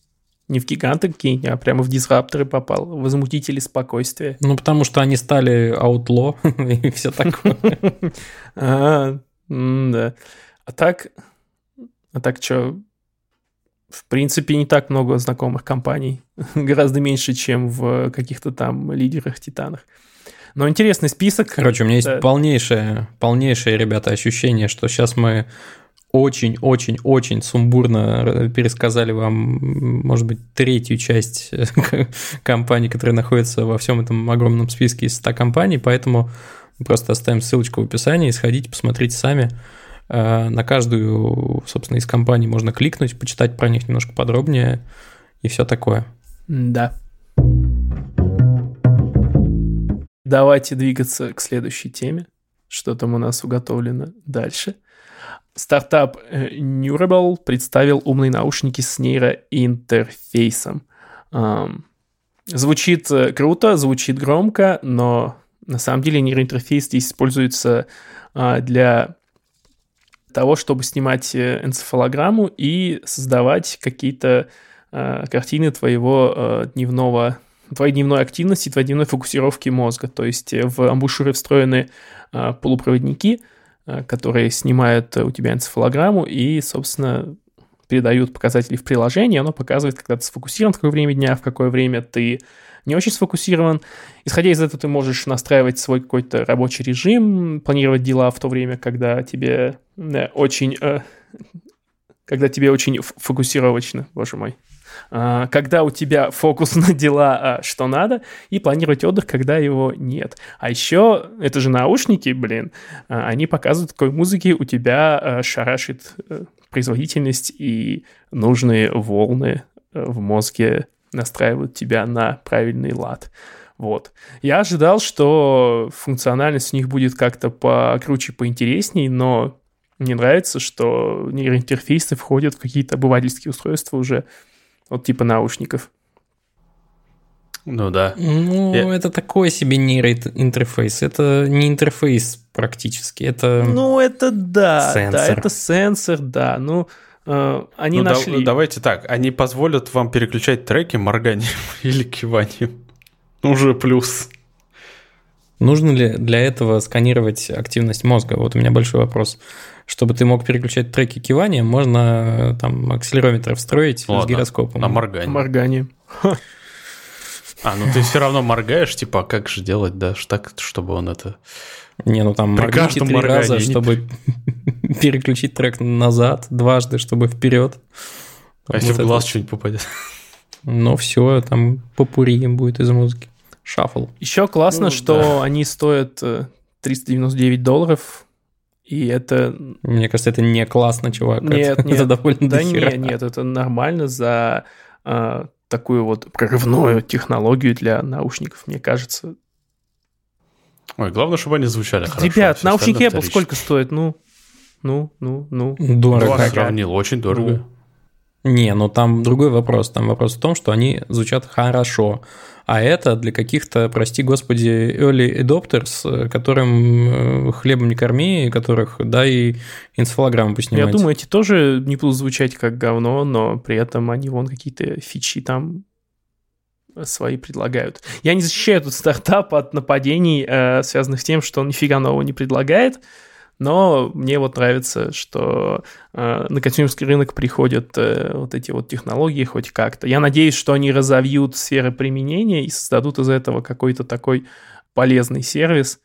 Не в гиганты какие а прямо в дизрапторы попал. Возмутители спокойствия. Ну, потому что они стали outlaw и все такое. А, да. А так, а так что, в принципе, не так много знакомых компаний. Гораздо меньше, чем в каких-то там лидерах Титанах. Но интересный список. Короче, у меня есть Да. полнейшее, полнейшее, ребята, ощущение, что сейчас мы очень-очень-очень сумбурно пересказали вам, может быть, третью часть компаний, которые находятся во всем этом огромном списке из 100 компаний, поэтому просто оставим ссылочку в описании, сходите, посмотрите сами. Э, на каждую, собственно, из компаний можно кликнуть, почитать про них немножко подробнее и все такое. Да. Давайте двигаться к следующей теме. Что там у нас уготовлено дальше. Стартап э, Neurable представил умные наушники с нейроинтерфейсом. Звучит э, круто, звучит громко, но на самом деле нейроинтерфейс здесь используется а, для того, чтобы снимать э, энцефалограмму и создавать какие-то а, картины твоего дневного твоей дневной активности, твоей дневной фокусировки мозга. То есть в амбушюры встроены полупроводники – Э, которые снимают у тебя энцефалограмму и, собственно, передают показатели в приложение, оно показывает, когда ты сфокусирован, в какое время дня, в какое время ты не очень сфокусирован. Исходя из этого, ты можешь настраивать свой какой-то рабочий режим, планировать дела в то время, когда тебе да, очень... Э, когда тебе очень фокусировочно, боже мой. А, когда у тебя фокус на дела, а, что надо, и планировать отдых, когда его нет. А еще, это же наушники, блин, а, они показывают, какой музыки у тебя шарашит э, производительность и нужные волны э, в мозге настраивают тебя на правильный лад. Вот. Я ожидал, что функциональность у них будет как-то покруче, поинтересней, но мне нравится, что нейроинтерфейсы входят в какие-то обывательские устройства уже вот типа наушников. Ну да. Ну, Я... это такой себе нейроинтерфейс. Это не интерфейс практически. Это Ну, это да. Сенсор. Да, это сенсор, да. Ну, э, они ну, нашли... Да, давайте так. Они позволят вам переключать треки морганием или киванием. Уже плюс. Нужно ли для этого сканировать активность мозга? Вот у меня большой вопрос чтобы ты мог переключать треки кивания, можно э, там акселерометр встроить Ладно, с гироскопом. На моргание. Моргание. А, ну ты все равно моргаешь, типа, а как же делать, да, так, чтобы он это... Не, ну там При моргните три раза, чтобы переключить трек назад, дважды, чтобы вперед. А если в глаз что-нибудь попадет? Ну все, там попури будет из музыки. Шаффл. Еще классно, ну, что да. они стоят 399 э, долларов, и это... Мне кажется, это не классно, чувак. Нет, это, нет. Это довольно Да нет, нет, это нормально за а, такую вот прорывную технологию для наушников, мне кажется. Ой, главное, чтобы они звучали хорошо. Ребят, наушники Apple сколько стоят? Ну, ну, ну, ну. Дорого. Я сравнил, очень дорого. Ну. Не, ну там другой вопрос. Там вопрос в том, что они звучат хорошо а это для каких-то, прости господи, early adopters, которым э, хлебом не корми, которых, да, и энцефалограмму поснимать. Я думаю, эти тоже не будут звучать как говно, но при этом они вон какие-то фичи там свои предлагают. Я не защищаю этот стартап от нападений, э, связанных с тем, что он нифига нового не предлагает, но мне вот нравится, что э, на консюмерский рынок приходят э, вот эти вот технологии хоть как-то. Я надеюсь, что они разовьют сферы применения и создадут из этого какой-то такой полезный сервис.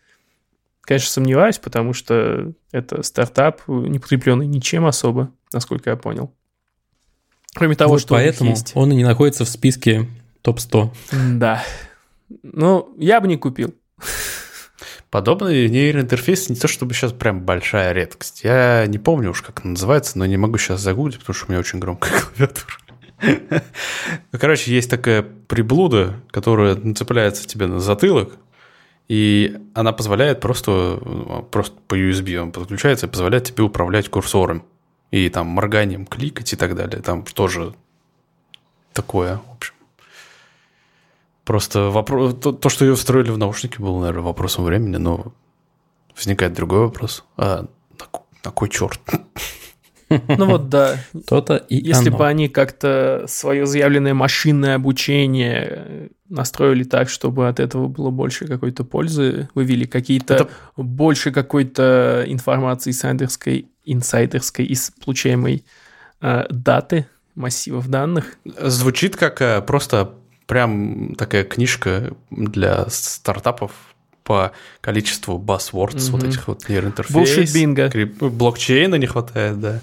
Конечно, сомневаюсь, потому что это стартап, не подкрепленный ничем особо, насколько я понял. Кроме того, вот что поэтому есть. он и не находится в списке топ-100. Да. Ну, я бы не купил. Подобный нейроинтерфейс не то чтобы сейчас прям большая редкость. Я не помню уж, как он называется, но не могу сейчас загуглить, потому что у меня очень громкая клавиатура. Ну, короче, есть такая приблуда, которая нацепляется тебе на затылок, и она позволяет просто, просто по USB он подключается и позволяет тебе управлять курсором. И там морганием кликать и так далее. Там тоже такое, в общем. Просто вопрос, то, то, что ее встроили в наушники, было, наверное, вопросом времени, но возникает другой вопрос. А на, на кой черт? Ну вот да. То-то и Если оно. бы они как-то свое заявленное машинное обучение настроили так, чтобы от этого было больше какой-то пользы, вывели какие-то Это... больше какой-то информации инсайдерской, инсайдерской из получаемой э, даты, массивов данных. Звучит как э, просто прям такая книжка для стартапов по количеству buzzwords, mm-hmm. вот этих вот нейроинтерфейс. Бинго. Крип... Блокчейна не хватает, да.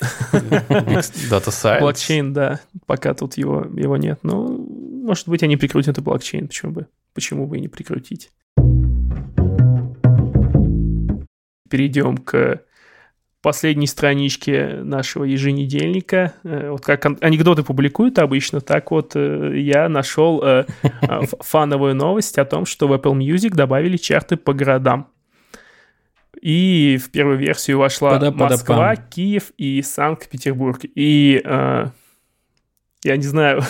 Data Science. Блокчейн, да. Пока тут его, его нет. Ну, может быть, они прикрутят и блокчейн. Почему бы? Почему бы и не прикрутить? Перейдем к последней страничке нашего еженедельника. Э, вот как анекдоты публикуют обычно, так вот э, я нашел э, фановую новость о том, что в Apple Music добавили чарты по городам. И в первую версию вошла Москва, Киев и Санкт-Петербург. И я не знаю,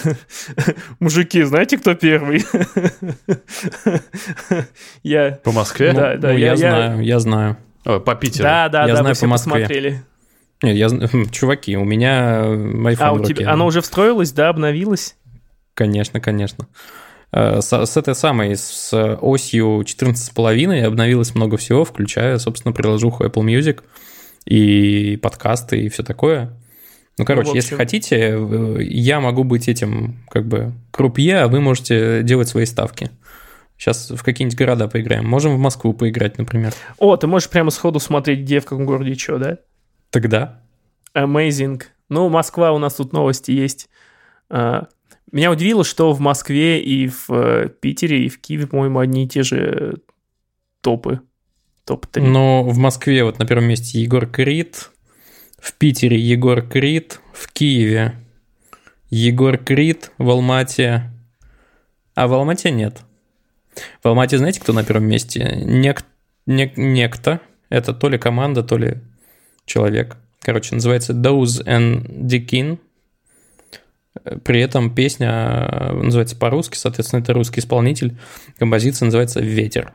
мужики, знаете, кто первый? я... По Москве? Да, да. Ну, я, я знаю, я знаю. О, по Питеру. Да, да, я да, знаю по Москве. посмотрели. Нет, я, чуваки, у меня iPhone А, у тебя, оно уже встроилось, да, обновилось? Конечно, конечно. Э, с, с этой самой, с осью 14,5 обновилось много всего, включая, собственно, приложуху Apple Music и подкасты и все такое. Ну, короче, ну, если хотите, я могу быть этим, как бы, крупье, а вы можете делать свои ставки. Сейчас в какие-нибудь города поиграем. Можем в Москву поиграть, например. О, ты можешь прямо сходу смотреть, где, в каком городе, что, да? Тогда. Amazing. Ну, Москва, у нас тут новости есть. А, меня удивило, что в Москве и в э, Питере, и в Киеве, по-моему, одни и те же топы. Топ-3. Но в Москве вот на первом месте Егор Крид, в Питере Егор Крид, в Киеве Егор Крид, в Алмате... А в Алмате нет. В Алмате знаете, кто на первом месте? Нек... Нек... Некто. Это то ли команда, то ли человек. Короче, называется Doze and Dikin. При этом песня называется по-русски, соответственно, это русский исполнитель. Композиция называется «Ветер».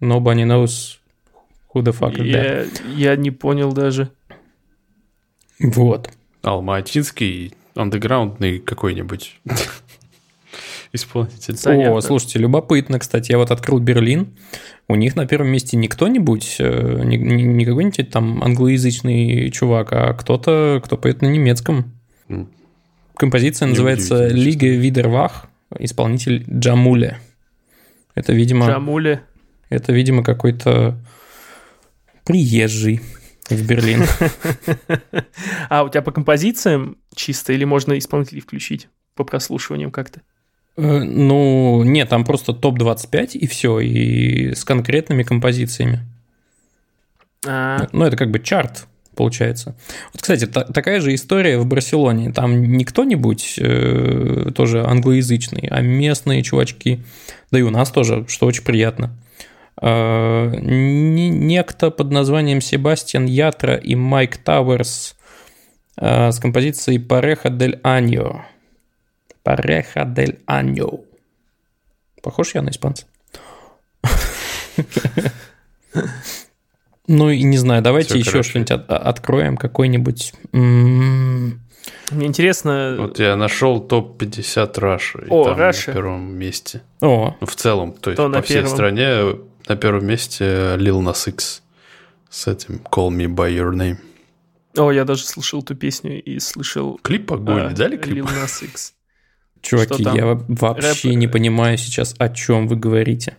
Nobody knows who the fuck is я, я не понял даже. Вот. Алматинский андеграундный какой-нибудь исполнитель. О, слушайте, любопытно, кстати. Я вот открыл Берлин. У них на первом месте не кто-нибудь, э, не, не какой-нибудь там англоязычный чувак, а кто-то, кто поет на немецком. Композиция называется «Лига Видервах», исполнитель Джамуле. Это, видимо... Джамуле. Это, видимо, какой-то приезжий в Берлин. А у тебя по композициям чисто или можно исполнителей включить по прослушиваниям как-то? Э, ну, нет, там просто топ-25 и все, и с конкретными композициями. А... Ну, это как бы чарт, получается. Вот, кстати, та- такая же история в Барселоне. Там не кто-нибудь э, тоже англоязычный, а местные чувачки. Да и у нас тоже, что очень приятно. Э, некто под названием Себастьян Ятра и Майк Тауэрс э, с композицией «Pareja del Año». «Pareja del Año». Похож я на испанца? Ну и не знаю, давайте еще что-нибудь откроем, какой-нибудь... Мне интересно... Вот я нашел топ-50 Russia. О, там Russia. на первом месте. О. Ну, в целом, то есть то по всей первом. стране на первом месте Lil Nas X с этим Call Me By Your Name. О, я даже слышал эту песню и слышал... Клип огонь, а, дали клип? Lil Nas X. Чуваки, я вообще Рэп... не понимаю сейчас, о чем вы говорите.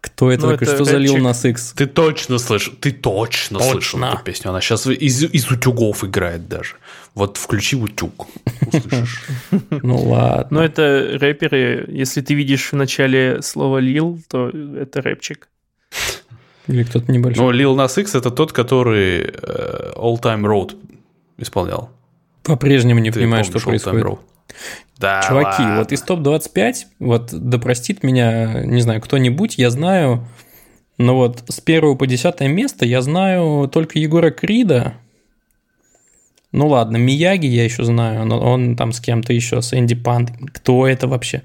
Кто это ну, такой? Это что рэпчик. за Lil Nas X? Ты точно слышал, ты точно, точно. слышал эту песню. Она сейчас из, из утюгов играет даже. Вот включи утюг, услышишь. Ну ладно. Но это рэперы, если ты видишь в начале слово Лил, то это рэпчик. Или кто-то небольшой. Ну, Lil Nas X это тот, который э, All Time Road исполнял. По-прежнему не понимаю, что происходит. Да, Чуваки, ладно. вот из топ-25, вот да простит меня, не знаю, кто-нибудь, я знаю, но вот с первого по десятое место я знаю только Егора Крида, ну ладно, Мияги я еще знаю, но он там с кем-то еще, с Энди Панд. Кто это вообще?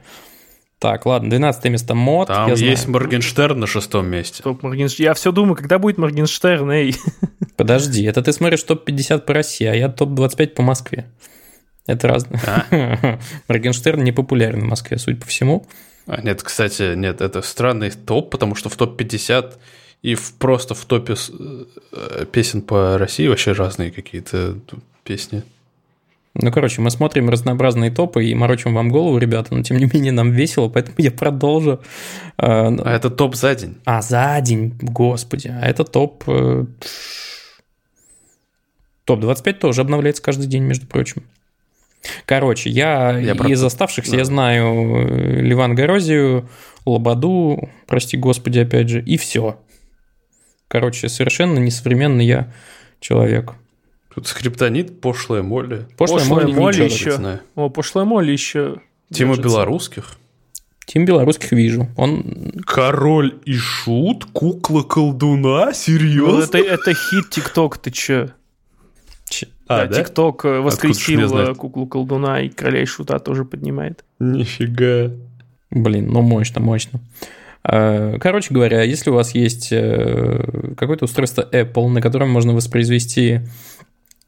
Так, ладно, 12 место мод. Там есть знаю. Моргенштерн на шестом месте. Топ Моргенштерн. Я все думаю, когда будет Моргенштерн, эй. Подожди, это ты смотришь топ-50 по России, а я топ-25 по Москве. Это разное. А? Моргенштерн не популярен в Москве, судя по всему. А, нет, кстати, нет, это странный топ, потому что в топ-50 и в, просто в топе э, песен по России вообще разные какие-то песни. Ну, короче, мы смотрим разнообразные топы и морочим вам голову, ребята, но тем не менее нам весело, поэтому я продолжу. А, а это топ за день? А, за день, господи. А это топ... Э, Топ-25 тоже обновляется каждый день, между прочим. Короче, я, я из оставшихся да. я знаю э, Ливан Горозию, Лободу, прости господи, опять же, и все. Короче, совершенно несовременно я человек. Тут скриптонит, пошлая молли. Пошлая, Пошлая ничего. еще. О, пошлая молли еще. Тема держится. белорусских. Тим белорусских вижу. Он Король и шут, кукла колдуна, Ну, серьезно? это, это хит ТикТок, ты чё? А, да, да? ТикТок э, ж мне воскресил э, куклу колдуна и короля и шута тоже поднимает. Нифига. Блин, ну мощно, мощно. Э, Короче говоря, если у вас есть э, какое-то устройство Apple, на котором можно воспроизвести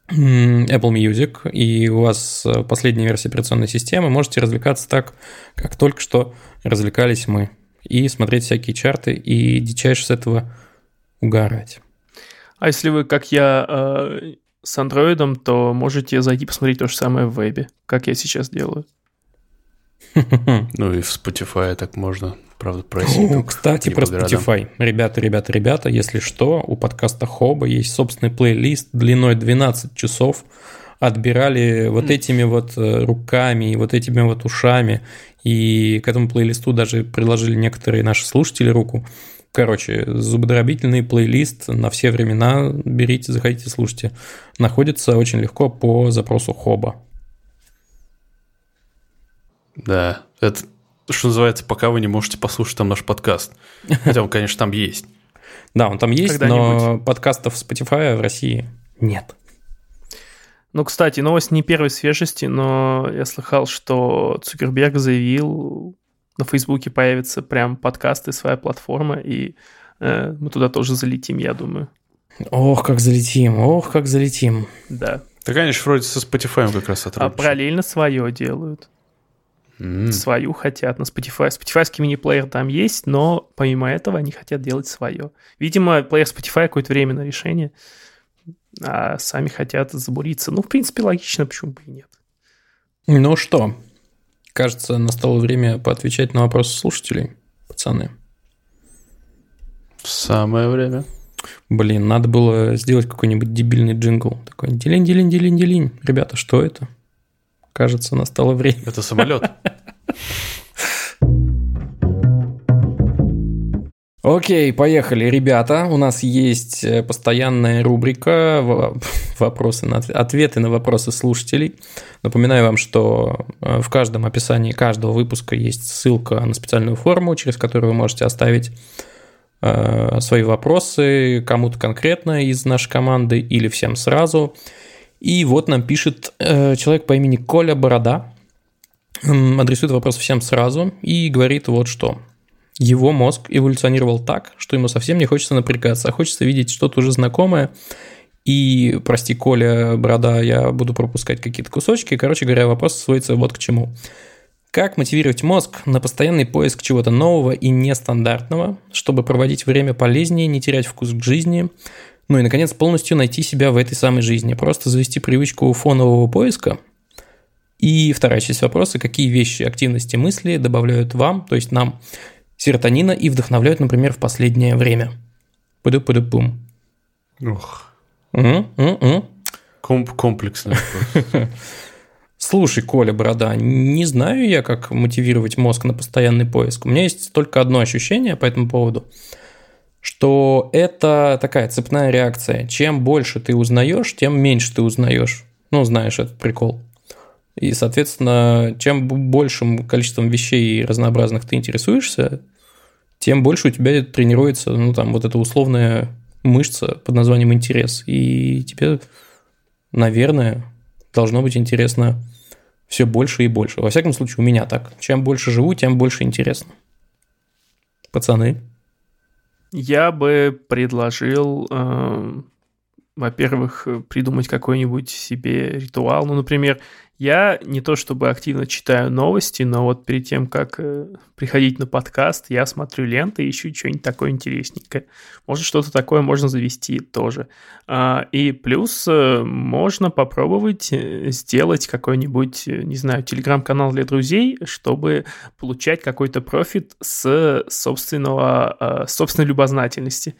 Apple Music, и у вас последняя версия операционной системы, можете развлекаться так, как только что развлекались мы, и смотреть всякие чарты, и дичайше с этого угорать. А если вы, как я, с андроидом, то можете зайти посмотреть то же самое в вебе, как я сейчас делаю. Ну и в Spotify так можно, правда, просить. О, Кстати, про. Spotify. Ребята, ребята, ребята, если что, у подкаста Хоба есть собственный плейлист длиной 12 часов. Отбирали вот этими вот э, руками и вот этими вот ушами. И к этому плейлисту даже приложили некоторые наши слушатели руку. Короче, зубодробительный плейлист на все времена. Берите, заходите, слушайте. Находится очень легко по запросу Хоба. Да, это, что называется, пока вы не можете послушать там наш подкаст. Хотя он, конечно, там есть. Да, он там есть, но подкастов Spotify в России нет. Ну, кстати, новость не первой свежести, но я слыхал, что Цукерберг заявил, на Фейсбуке появится прям подкаст и своя платформа, и э, мы туда тоже залетим, я думаю. Ох, как залетим, ох, как залетим. Да. Так они же вроде со Spotify как раз А сотрудничают. параллельно свое делают. М. Свою хотят на Spotify. Spotify мини-плеер там есть, но помимо этого они хотят делать свое. Видимо, плеер Spotify какое-то временное решение, а сами хотят забуриться. Ну, в принципе, логично, почему бы и нет. Ну что, кажется, настало время поотвечать на вопросы слушателей, пацаны. Самое время. Блин, надо было сделать какой-нибудь дебильный джингл. Такой, делень, делень, делень, делень. Ребята, что это? Кажется, настало время. Это самолет. Окей, поехали, ребята. У нас есть э, постоянная рубрика во- вопросы на отве- ответы на вопросы слушателей. Напоминаю вам, что э, в каждом описании каждого выпуска есть ссылка на специальную форму, через которую вы можете оставить э, свои вопросы кому-то конкретно из нашей команды или всем сразу. И вот нам пишет человек по имени Коля Борода. Адресует вопрос всем сразу и говорит вот что. Его мозг эволюционировал так, что ему совсем не хочется напрягаться, а хочется видеть что-то уже знакомое. И, прости, Коля, борода, я буду пропускать какие-то кусочки. Короче говоря, вопрос сводится вот к чему. Как мотивировать мозг на постоянный поиск чего-то нового и нестандартного, чтобы проводить время полезнее, не терять вкус к жизни, ну и, наконец, полностью найти себя в этой самой жизни. Просто завести привычку фонового поиска. И вторая часть вопроса, какие вещи, активности, мысли добавляют вам, то есть нам, серотонина и вдохновляют, например, в последнее время. Пуду-пуду-пум. Ух, М-м-м. комп- комплексный. Слушай, Коля, борода, не знаю я, как мотивировать мозг на постоянный поиск. У меня есть только одно ощущение по этому поводу, что это такая цепная реакция. Чем больше ты узнаешь, тем меньше ты узнаешь. Ну, знаешь этот прикол. И, соответственно, чем большим количеством вещей разнообразных ты интересуешься, тем больше у тебя тренируется, ну, там, вот эта условная мышца под названием интерес. И тебе, наверное, должно быть интересно все больше и больше. Во всяком случае, у меня так. Чем больше живу, тем больше интересно. Пацаны. Я бы предложил, эм, во-первых, э, придумать какой-нибудь себе ритуал. Ну, например, я не то чтобы активно читаю новости, но вот перед тем, как э, приходить на подкаст, я смотрю ленты и ищу что-нибудь такое интересненькое. Может, что-то такое можно завести тоже. А, И плюс э, можно попробовать э, сделать какой-нибудь, не знаю, телеграм-канал для друзей, чтобы получать какой-то профит с собственного, собственной любознательности.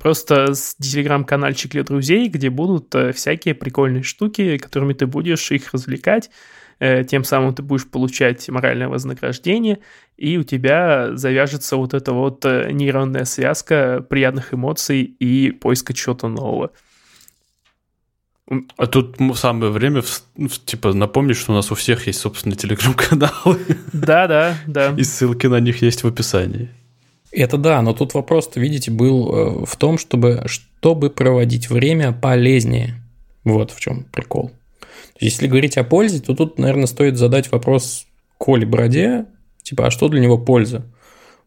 Просто телеграм-канальчик для друзей, где будут э, всякие прикольные штуки, которыми ты будешь их развлекать, э, тем самым ты будешь получать моральное вознаграждение, и у тебя завяжется вот эта вот э, нейронная связка приятных эмоций и поиска чего-то нового. А тут самое время, типа, напомнить, что у нас у всех есть собственные телеграм-каналы. Да, да, да. И ссылки на них есть в описании. Это да, но тут вопрос, видите, был э, в том, чтобы, чтобы проводить время полезнее. Вот в чем прикол. Если говорить о пользе, то тут, наверное, стоит задать вопрос Коле Броде, типа, а что для него польза?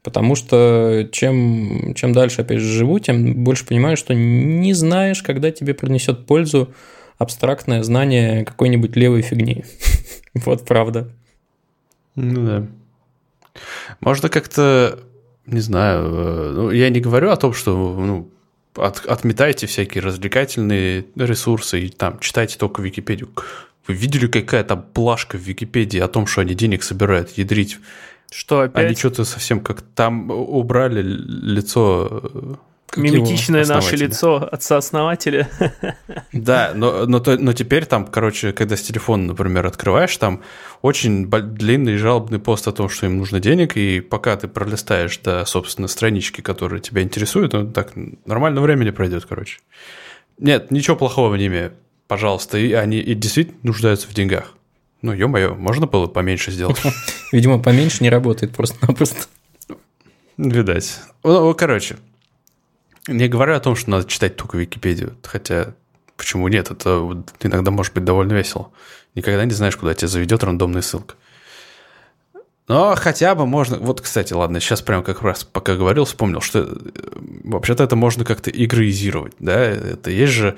Потому что чем, чем дальше, опять же, живу, тем больше понимаю, что не знаешь, когда тебе принесет пользу абстрактное знание какой-нибудь левой фигни. Вот правда. Ну да. Можно как-то, не знаю, э, ну, я не говорю о том, что ну, от, отметайте всякие развлекательные ресурсы и там читайте только Википедию. Вы видели, какая там плашка в Википедии о том, что они денег собирают, ядрить что опять? Они что-то совсем как там убрали лицо... Э, Миметичное наше лицо отца-основателя. Да, но, но, но теперь там, короче, когда с телефона, например, открываешь, там очень длинный жалобный пост о том, что им нужно денег, и пока ты пролистаешь до, собственно, странички, которые тебя интересуют, ну, так нормально времени пройдет, короче. Нет, ничего плохого в ними, пожалуйста, и они и действительно нуждаются в деньгах. Ну, ё-моё, можно было поменьше сделать? Видимо, поменьше не работает просто-напросто. Видать. Ну, короче, не говорю о том, что надо читать только Википедию, хотя почему нет, это иногда может быть довольно весело. Никогда не знаешь, куда тебя заведет рандомная ссылка. Но хотя бы можно... Вот, кстати, ладно, сейчас прямо как раз пока говорил, вспомнил, что э, вообще-то это можно как-то игроизировать, да? Это есть же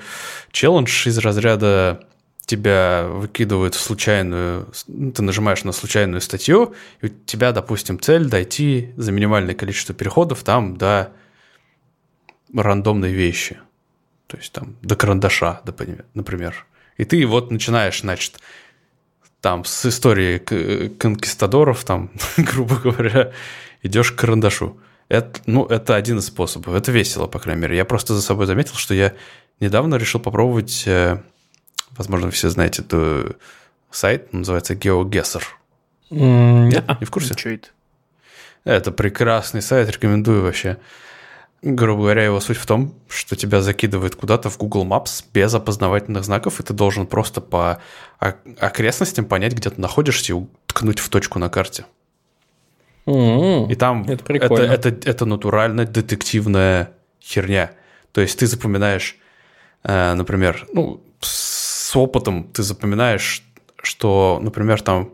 челлендж из разряда тебя выкидывают в случайную, ну, ты нажимаешь на случайную статью, и у тебя, допустим, цель дойти за минимальное количество переходов там до рандомной вещи. То есть там до карандаша, например. И ты вот начинаешь, значит, там с истории конкистадоров, там, грубо говоря, идешь к карандашу. Это, ну, это один из способов. Это весело, по крайней мере. Я просто за собой заметил, что я недавно решил попробовать э, Возможно, все знаете этот сайт, называется GeoGuessr. Mm, Нет? Не в курсе? Что это? Это прекрасный сайт, рекомендую вообще. Грубо говоря, его суть в том, что тебя закидывает куда-то в Google Maps без опознавательных знаков, и ты должен просто по окрестностям понять, где ты находишься, и ткнуть в точку на карте. Mm-hmm. И там это, это, это, это натурально детективная херня. То есть ты запоминаешь, э, например, ну, с опытом ты запоминаешь, что, например, там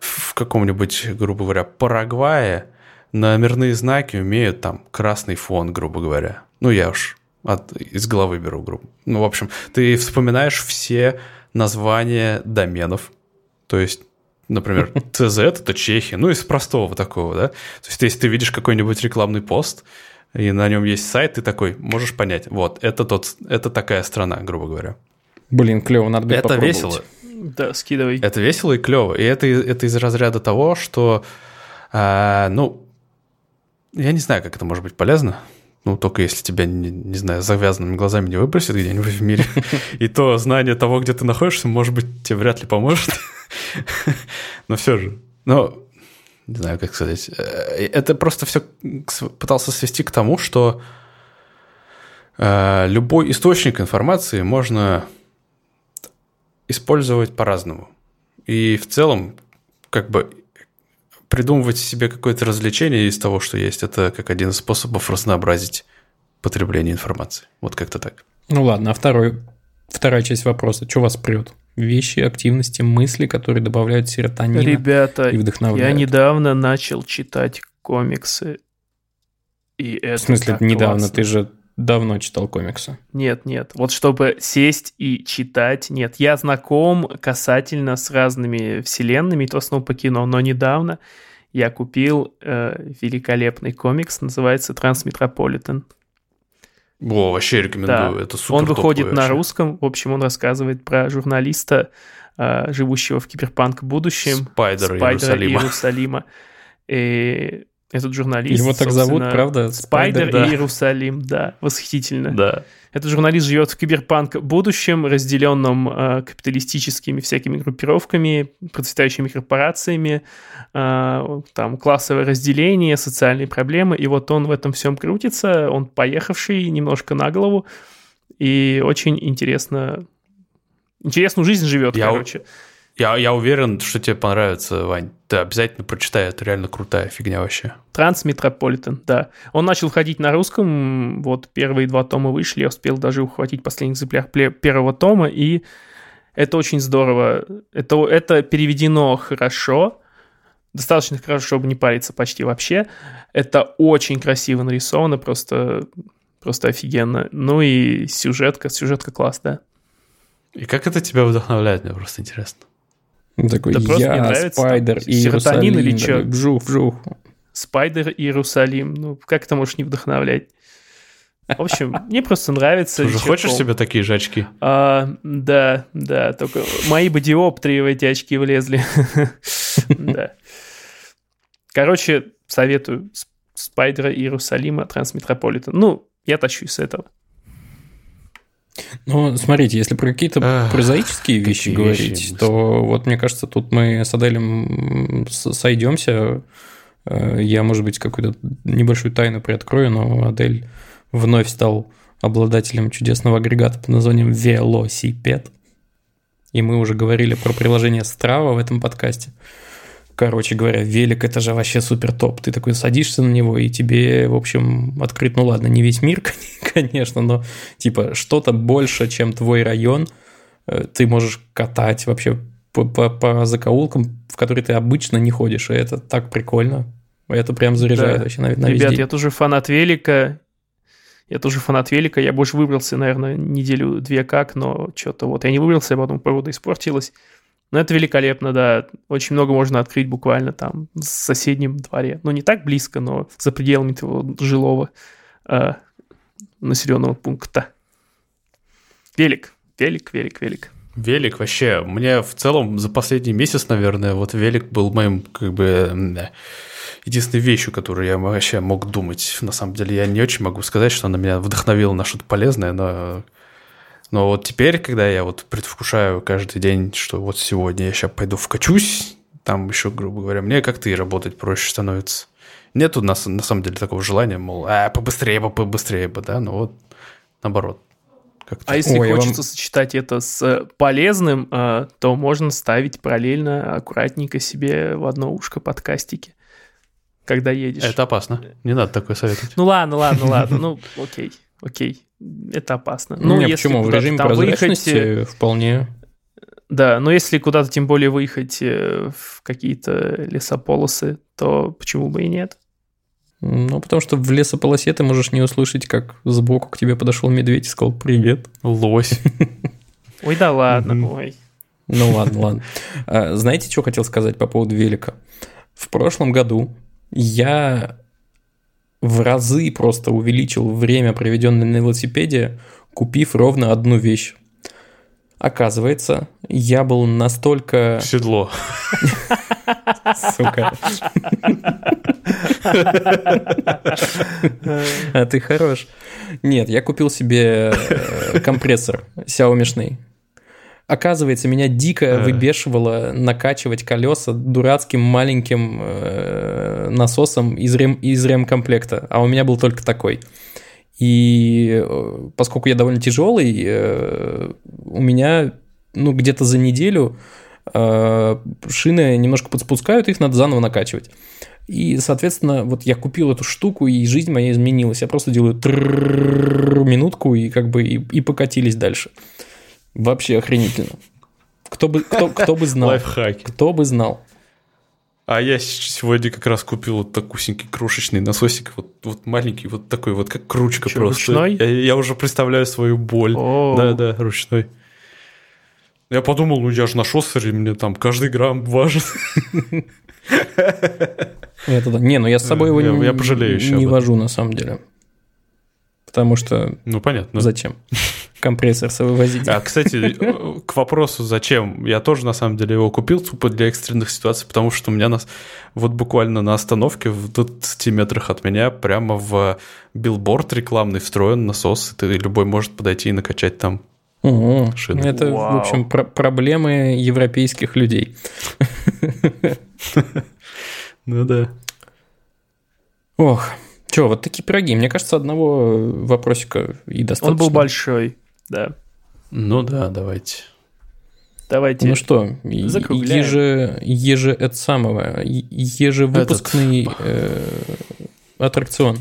в каком-нибудь, грубо говоря, Парагвае номерные знаки умеют там красный фон, грубо говоря. Ну, я уж от, из головы беру, грубо. Ну, в общем, ты вспоминаешь все названия доменов. То есть, например, CZ — это Чехия. Ну, из простого такого, да? То есть, если ты видишь какой-нибудь рекламный пост, и на нем есть сайт, ты такой можешь понять, вот, это, тот, это такая страна, грубо говоря. Блин, клево, надо будет Это попробовать. весело. Да, скидывай. Это весело и клево. И это, это из разряда того, что, а, ну, я не знаю, как это может быть полезно. Ну, только если тебя, не, не знаю, завязанными глазами не выбросит где-нибудь в мире. И то знание того, где ты находишься, может быть, тебе вряд ли поможет. Но все же. Но, не знаю, как сказать. Э, это просто все пытался свести к тому, что э, любой источник информации можно использовать по-разному. И в целом, как бы придумывать себе какое-то развлечение из того, что есть, это как один из способов разнообразить потребление информации. Вот как-то так. Ну ладно, а второй, вторая часть вопроса. Что вас прет? Вещи, активности, мысли, которые добавляют серотонин Ребята, и вдохновляют. я недавно начал читать комиксы. И это В смысле, недавно? классно. Ты же давно читал комиксы. Нет, нет. Вот чтобы сесть и читать, нет. Я знаком касательно с разными вселенными, то в основном по кино, но недавно я купил э, великолепный комикс, называется Трансметрополитен. О, вообще рекомендую, Да. это супер Он выходит на вообще. русском. В общем, он рассказывает про журналиста, э, живущего в киберпанк будущем. Спайдера Спайдера Иерусалима. Иерусалима. И этот журналист... Его так зовут, правда? Спайдер да. и Иерусалим, да, восхитительно. Да. Этот журналист живет в киберпанк будущем, разделенном э, капиталистическими всякими группировками, процветающими корпорациями, э, там классовое разделение, социальные проблемы. И вот он в этом всем крутится, он поехавший немножко на голову, и очень интересно интересную жизнь живет, Я у- короче. Я, я уверен, что тебе понравится, Вань. Ты обязательно прочитай, это реально крутая фигня вообще. Трансметрополитен, да. Он начал ходить на русском, вот первые два тома вышли, я успел даже ухватить последний экземпляр первого тома, и это очень здорово. Это, это переведено хорошо, достаточно хорошо, чтобы не париться почти вообще. Это очень красиво нарисовано, просто, просто офигенно. Ну и сюжетка, сюжетка класс, да. И как это тебя вдохновляет, мне просто интересно. Такой, Да просто мне я, нравится Спайдер там и серотонин или Иерусалим, чё? такой, Вжух, вжух. Спайдер Иерусалим. Ну, как это можешь не вдохновлять? В общем, мне просто нравится. Ты же хочешь себе такие же очки? А, да, да, только мои бы диоптрии в эти очки влезли. Да. Короче, советую Спайдера Иерусалима Трансметрополитен. Ну, я тащусь с этого. Ну, смотрите, если про какие-то Ах, прозаические вещи какие говорить, вещи. то вот мне кажется, тут мы с Аделем сойдемся. Э, Я, может быть, какую-то небольшую тайну приоткрою, но Адель вновь стал обладателем чудесного агрегата под названием Велосипед. И мы уже говорили про приложение Strava в этом подкасте. Короче говоря, велик это же вообще супер топ. Ты такой садишься на него, и тебе, в общем, открыт, ну ладно, не весь мир, конечно, но типа что-то больше, чем твой район, э, ты можешь катать вообще по, по- по закоулкам, в которые ты обычно не ходишь, и это так прикольно. Это прям заряжает Да. вообще на, на весь Ребят, день. я тоже фанат велика. Я тоже фанат велика. Я больше выбрался, наверное, неделю-две как, но что-то вот я не выбрался, а потом погода испортилась. Но это великолепно, да. Очень много можно открыть буквально там в соседнем дворе. Ну, не так близко, но за пределами твоего жилого э, населенного пункта. Велик, велик, велик, велик. Велик вообще. Мне в целом за последний месяц, наверное, вот велик был моим, как бы, единственной вещью, которую я вообще мог думать. На самом деле, я не очень могу сказать, что она меня вдохновила на что-то полезное, но... Но вот теперь, когда я вот предвкушаю каждый день, что вот сегодня я сейчас пойду вкачусь, там еще, грубо говоря, мне как-то и работать проще становится. Нету на, с- на самом деле такого желания, мол, а, побыстрее бы, побыстрее бы, да, но вот наоборот. Как-то. А если Ой, я хочется сочетать это с э, полезным, э, то можно ставить параллельно аккуратненько себе в одно ушко подкастики, когда едешь. Это опасно. Не надо такое советовать. Ну ладно, ладно, ладно, ну окей, окей, это опасно. Ну, Не, если почему? В режиме там выехать, прозрачности э, вполне. да, но если куда-то тем более выехать э, в какие-то лесополосы, то почему бы и нет? Ну, потому что в лесополосе ты можешь не услышать, как сбоку к тебе подошел медведь и сказал «Привет». Лось. Ой, да ладно, ой. Ну ладно, ладно. А, Знаете, что хотел сказать по поводу велика? В прошлом году я в разы просто увеличил время, проведенное на велосипеде, купив ровно одну вещь. Оказывается, я был настолько... Седло. Сука. А ты хорош. Нет, я купил себе э, компрессор Xiaomi. Оказывается, меня дико Э. выбешивало накачивать колеса дурацким маленьким э, насосом из, рем, из ремкомплекта, а у меня был только такой. И э, поскольку я довольно тяжелый, э, у меня ну, где-то за неделю э, шины немножко подспускают, их надо заново накачивать. И, соответственно, вот я купил эту штуку, и жизнь моя изменилась. Я просто делаю минутку, и как бы и, и покатились дальше. Вообще охренительно. Кто бы, кто, кто бы знал. Лайфхаки. Кто бы знал. А я сегодня как раз купил вот такусенький крошечный насосик, вот, вот маленький, вот такой вот, как кручка Чё, просто. ручной? Я, я уже представляю свою боль. О. Да, да, ручной. Я подумал, ну я же на шоссере, мне там каждый грамм важен. Это да. Не, ну я с собой его Я- не, я пожалею не вожу на самом деле. Потому что Ну, понятно. зачем? Компрессор свой возить. А, кстати, к вопросу, зачем? Я тоже, на самом деле, его купил тупо для экстренных ситуаций, потому что у меня нас, вот буквально на остановке в 20 метрах от меня прямо в билборд рекламный встроен насос, и ты любой может подойти и накачать там. Ого. Шины. Это, в Вау. общем, про- проблемы европейских людей. Ну да. Ох, что, вот такие пироги. Мне кажется, одного вопросика и достаточно. Он был большой, да. Ну да, давайте. Давайте. Ну что, закругляем. еже, еже это самого, ежевыпускный э, аттракцион.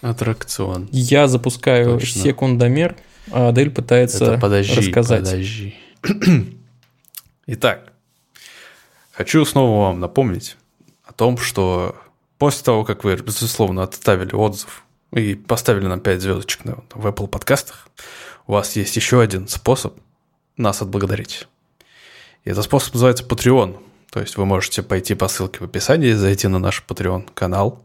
Аттракцион. Я запускаю Точно. секундомер, а Адель пытается Это подожди, рассказать. подожди. Итак, хочу снова вам напомнить о том, что после того, как вы, безусловно, отставили отзыв и поставили нам 5 звездочек на, в Apple подкастах, у вас есть еще один способ нас отблагодарить. И этот способ называется Patreon. То есть вы можете пойти по ссылке в описании, зайти на наш Patreon канал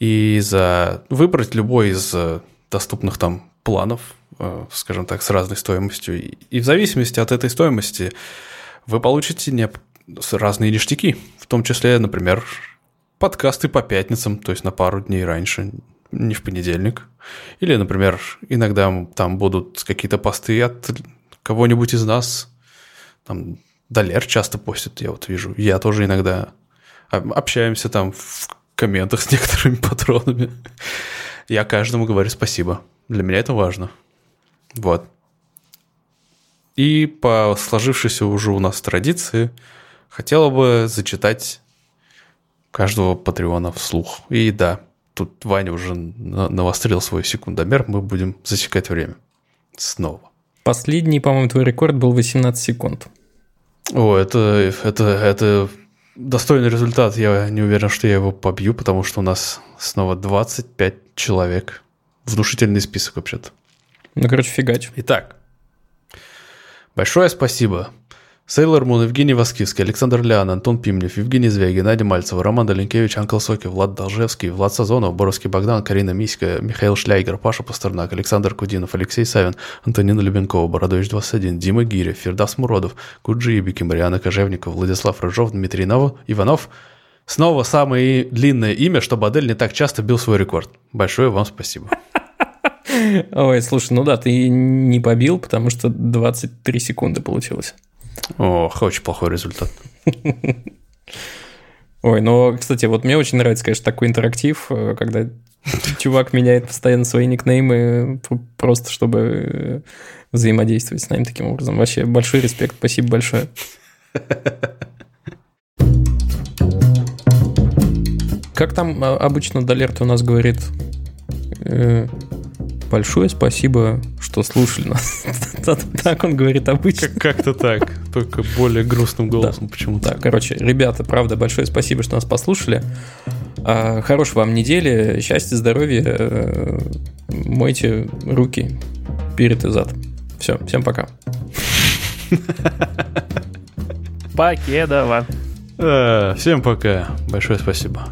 и за выбрать любой из э, доступных там планов, э, скажем так, с разной стоимостью. И- в зависимости от этой стоимости вы получите не- разные ништяки, в том числе, например, подкасты по пятницам, то есть на пару дней раньше, не в понедельник. Или, например, иногда там будут какие-то посты от кого-нибудь из нас. Там Далер часто постит, я вот вижу. Я тоже иногда об- общаемся там в комментах с некоторыми патронами. Я каждому говорю спасибо. Для меня это важно. Вот. И по сложившейся уже у нас традиции хотела бы зачитать каждого патреона вслух. И да, тут Ваня уже на- навострил свой секундомер, мы будем засекать время. Снова. Последний, по-моему, твой рекорд был 18 секунд. О, это, это, это достойный результат. Я не уверен, что я его побью, потому что у нас снова 25 человек. Внушительный список вообще-то. Ну, короче, фигач. Итак, большое спасибо. Сейлор Мун, Евгений Воскивский, Александр Лян, Антон Пимнев, Евгений Звяги, Надя Мальцева, Роман Доленкевич, Анкл Соки, Влад Должевский, Влад Сазонов, Боровский Богдан, Карина Миська, Михаил Шляйгер, Паша Пастернак, Александр Кудинов, Алексей Савин, Антонина Любенкова, Бородович 21, Дима Гиря, Фердас Муродов, Куджи Ибики, Мариана Кожевников, Владислав Рыжов, Дмитрий Нов- Иванов. Снова самое длинное имя, чтобы Адель не так часто бил свой рекорд. Большое вам спасибо. Ой, слушай, ну да, ты не побил, потому что 23 секунды получилось. Ох, очень плохой результат. Ой, ну, кстати, вот мне очень нравится, конечно, такой интерактив, э, когда чувак меняет постоянно свои никнеймы, просто чтобы э, взаимодействовать с нами таким образом. Вообще, большой респект, спасибо большое. Как там а, обычно Далерт у нас говорит? Большое спасибо, что слушали нас. Так он говорит обычно. Как-то так, только более грустным голосом почему-то. Да, короче, ребята, правда, большое спасибо, что нас послушали. А, Хорошей вам недели, счастья, здоровья. э, Мойте руки перед и зад. Все, всем пока. Покедова. Э, Всем пока. Большое спасибо.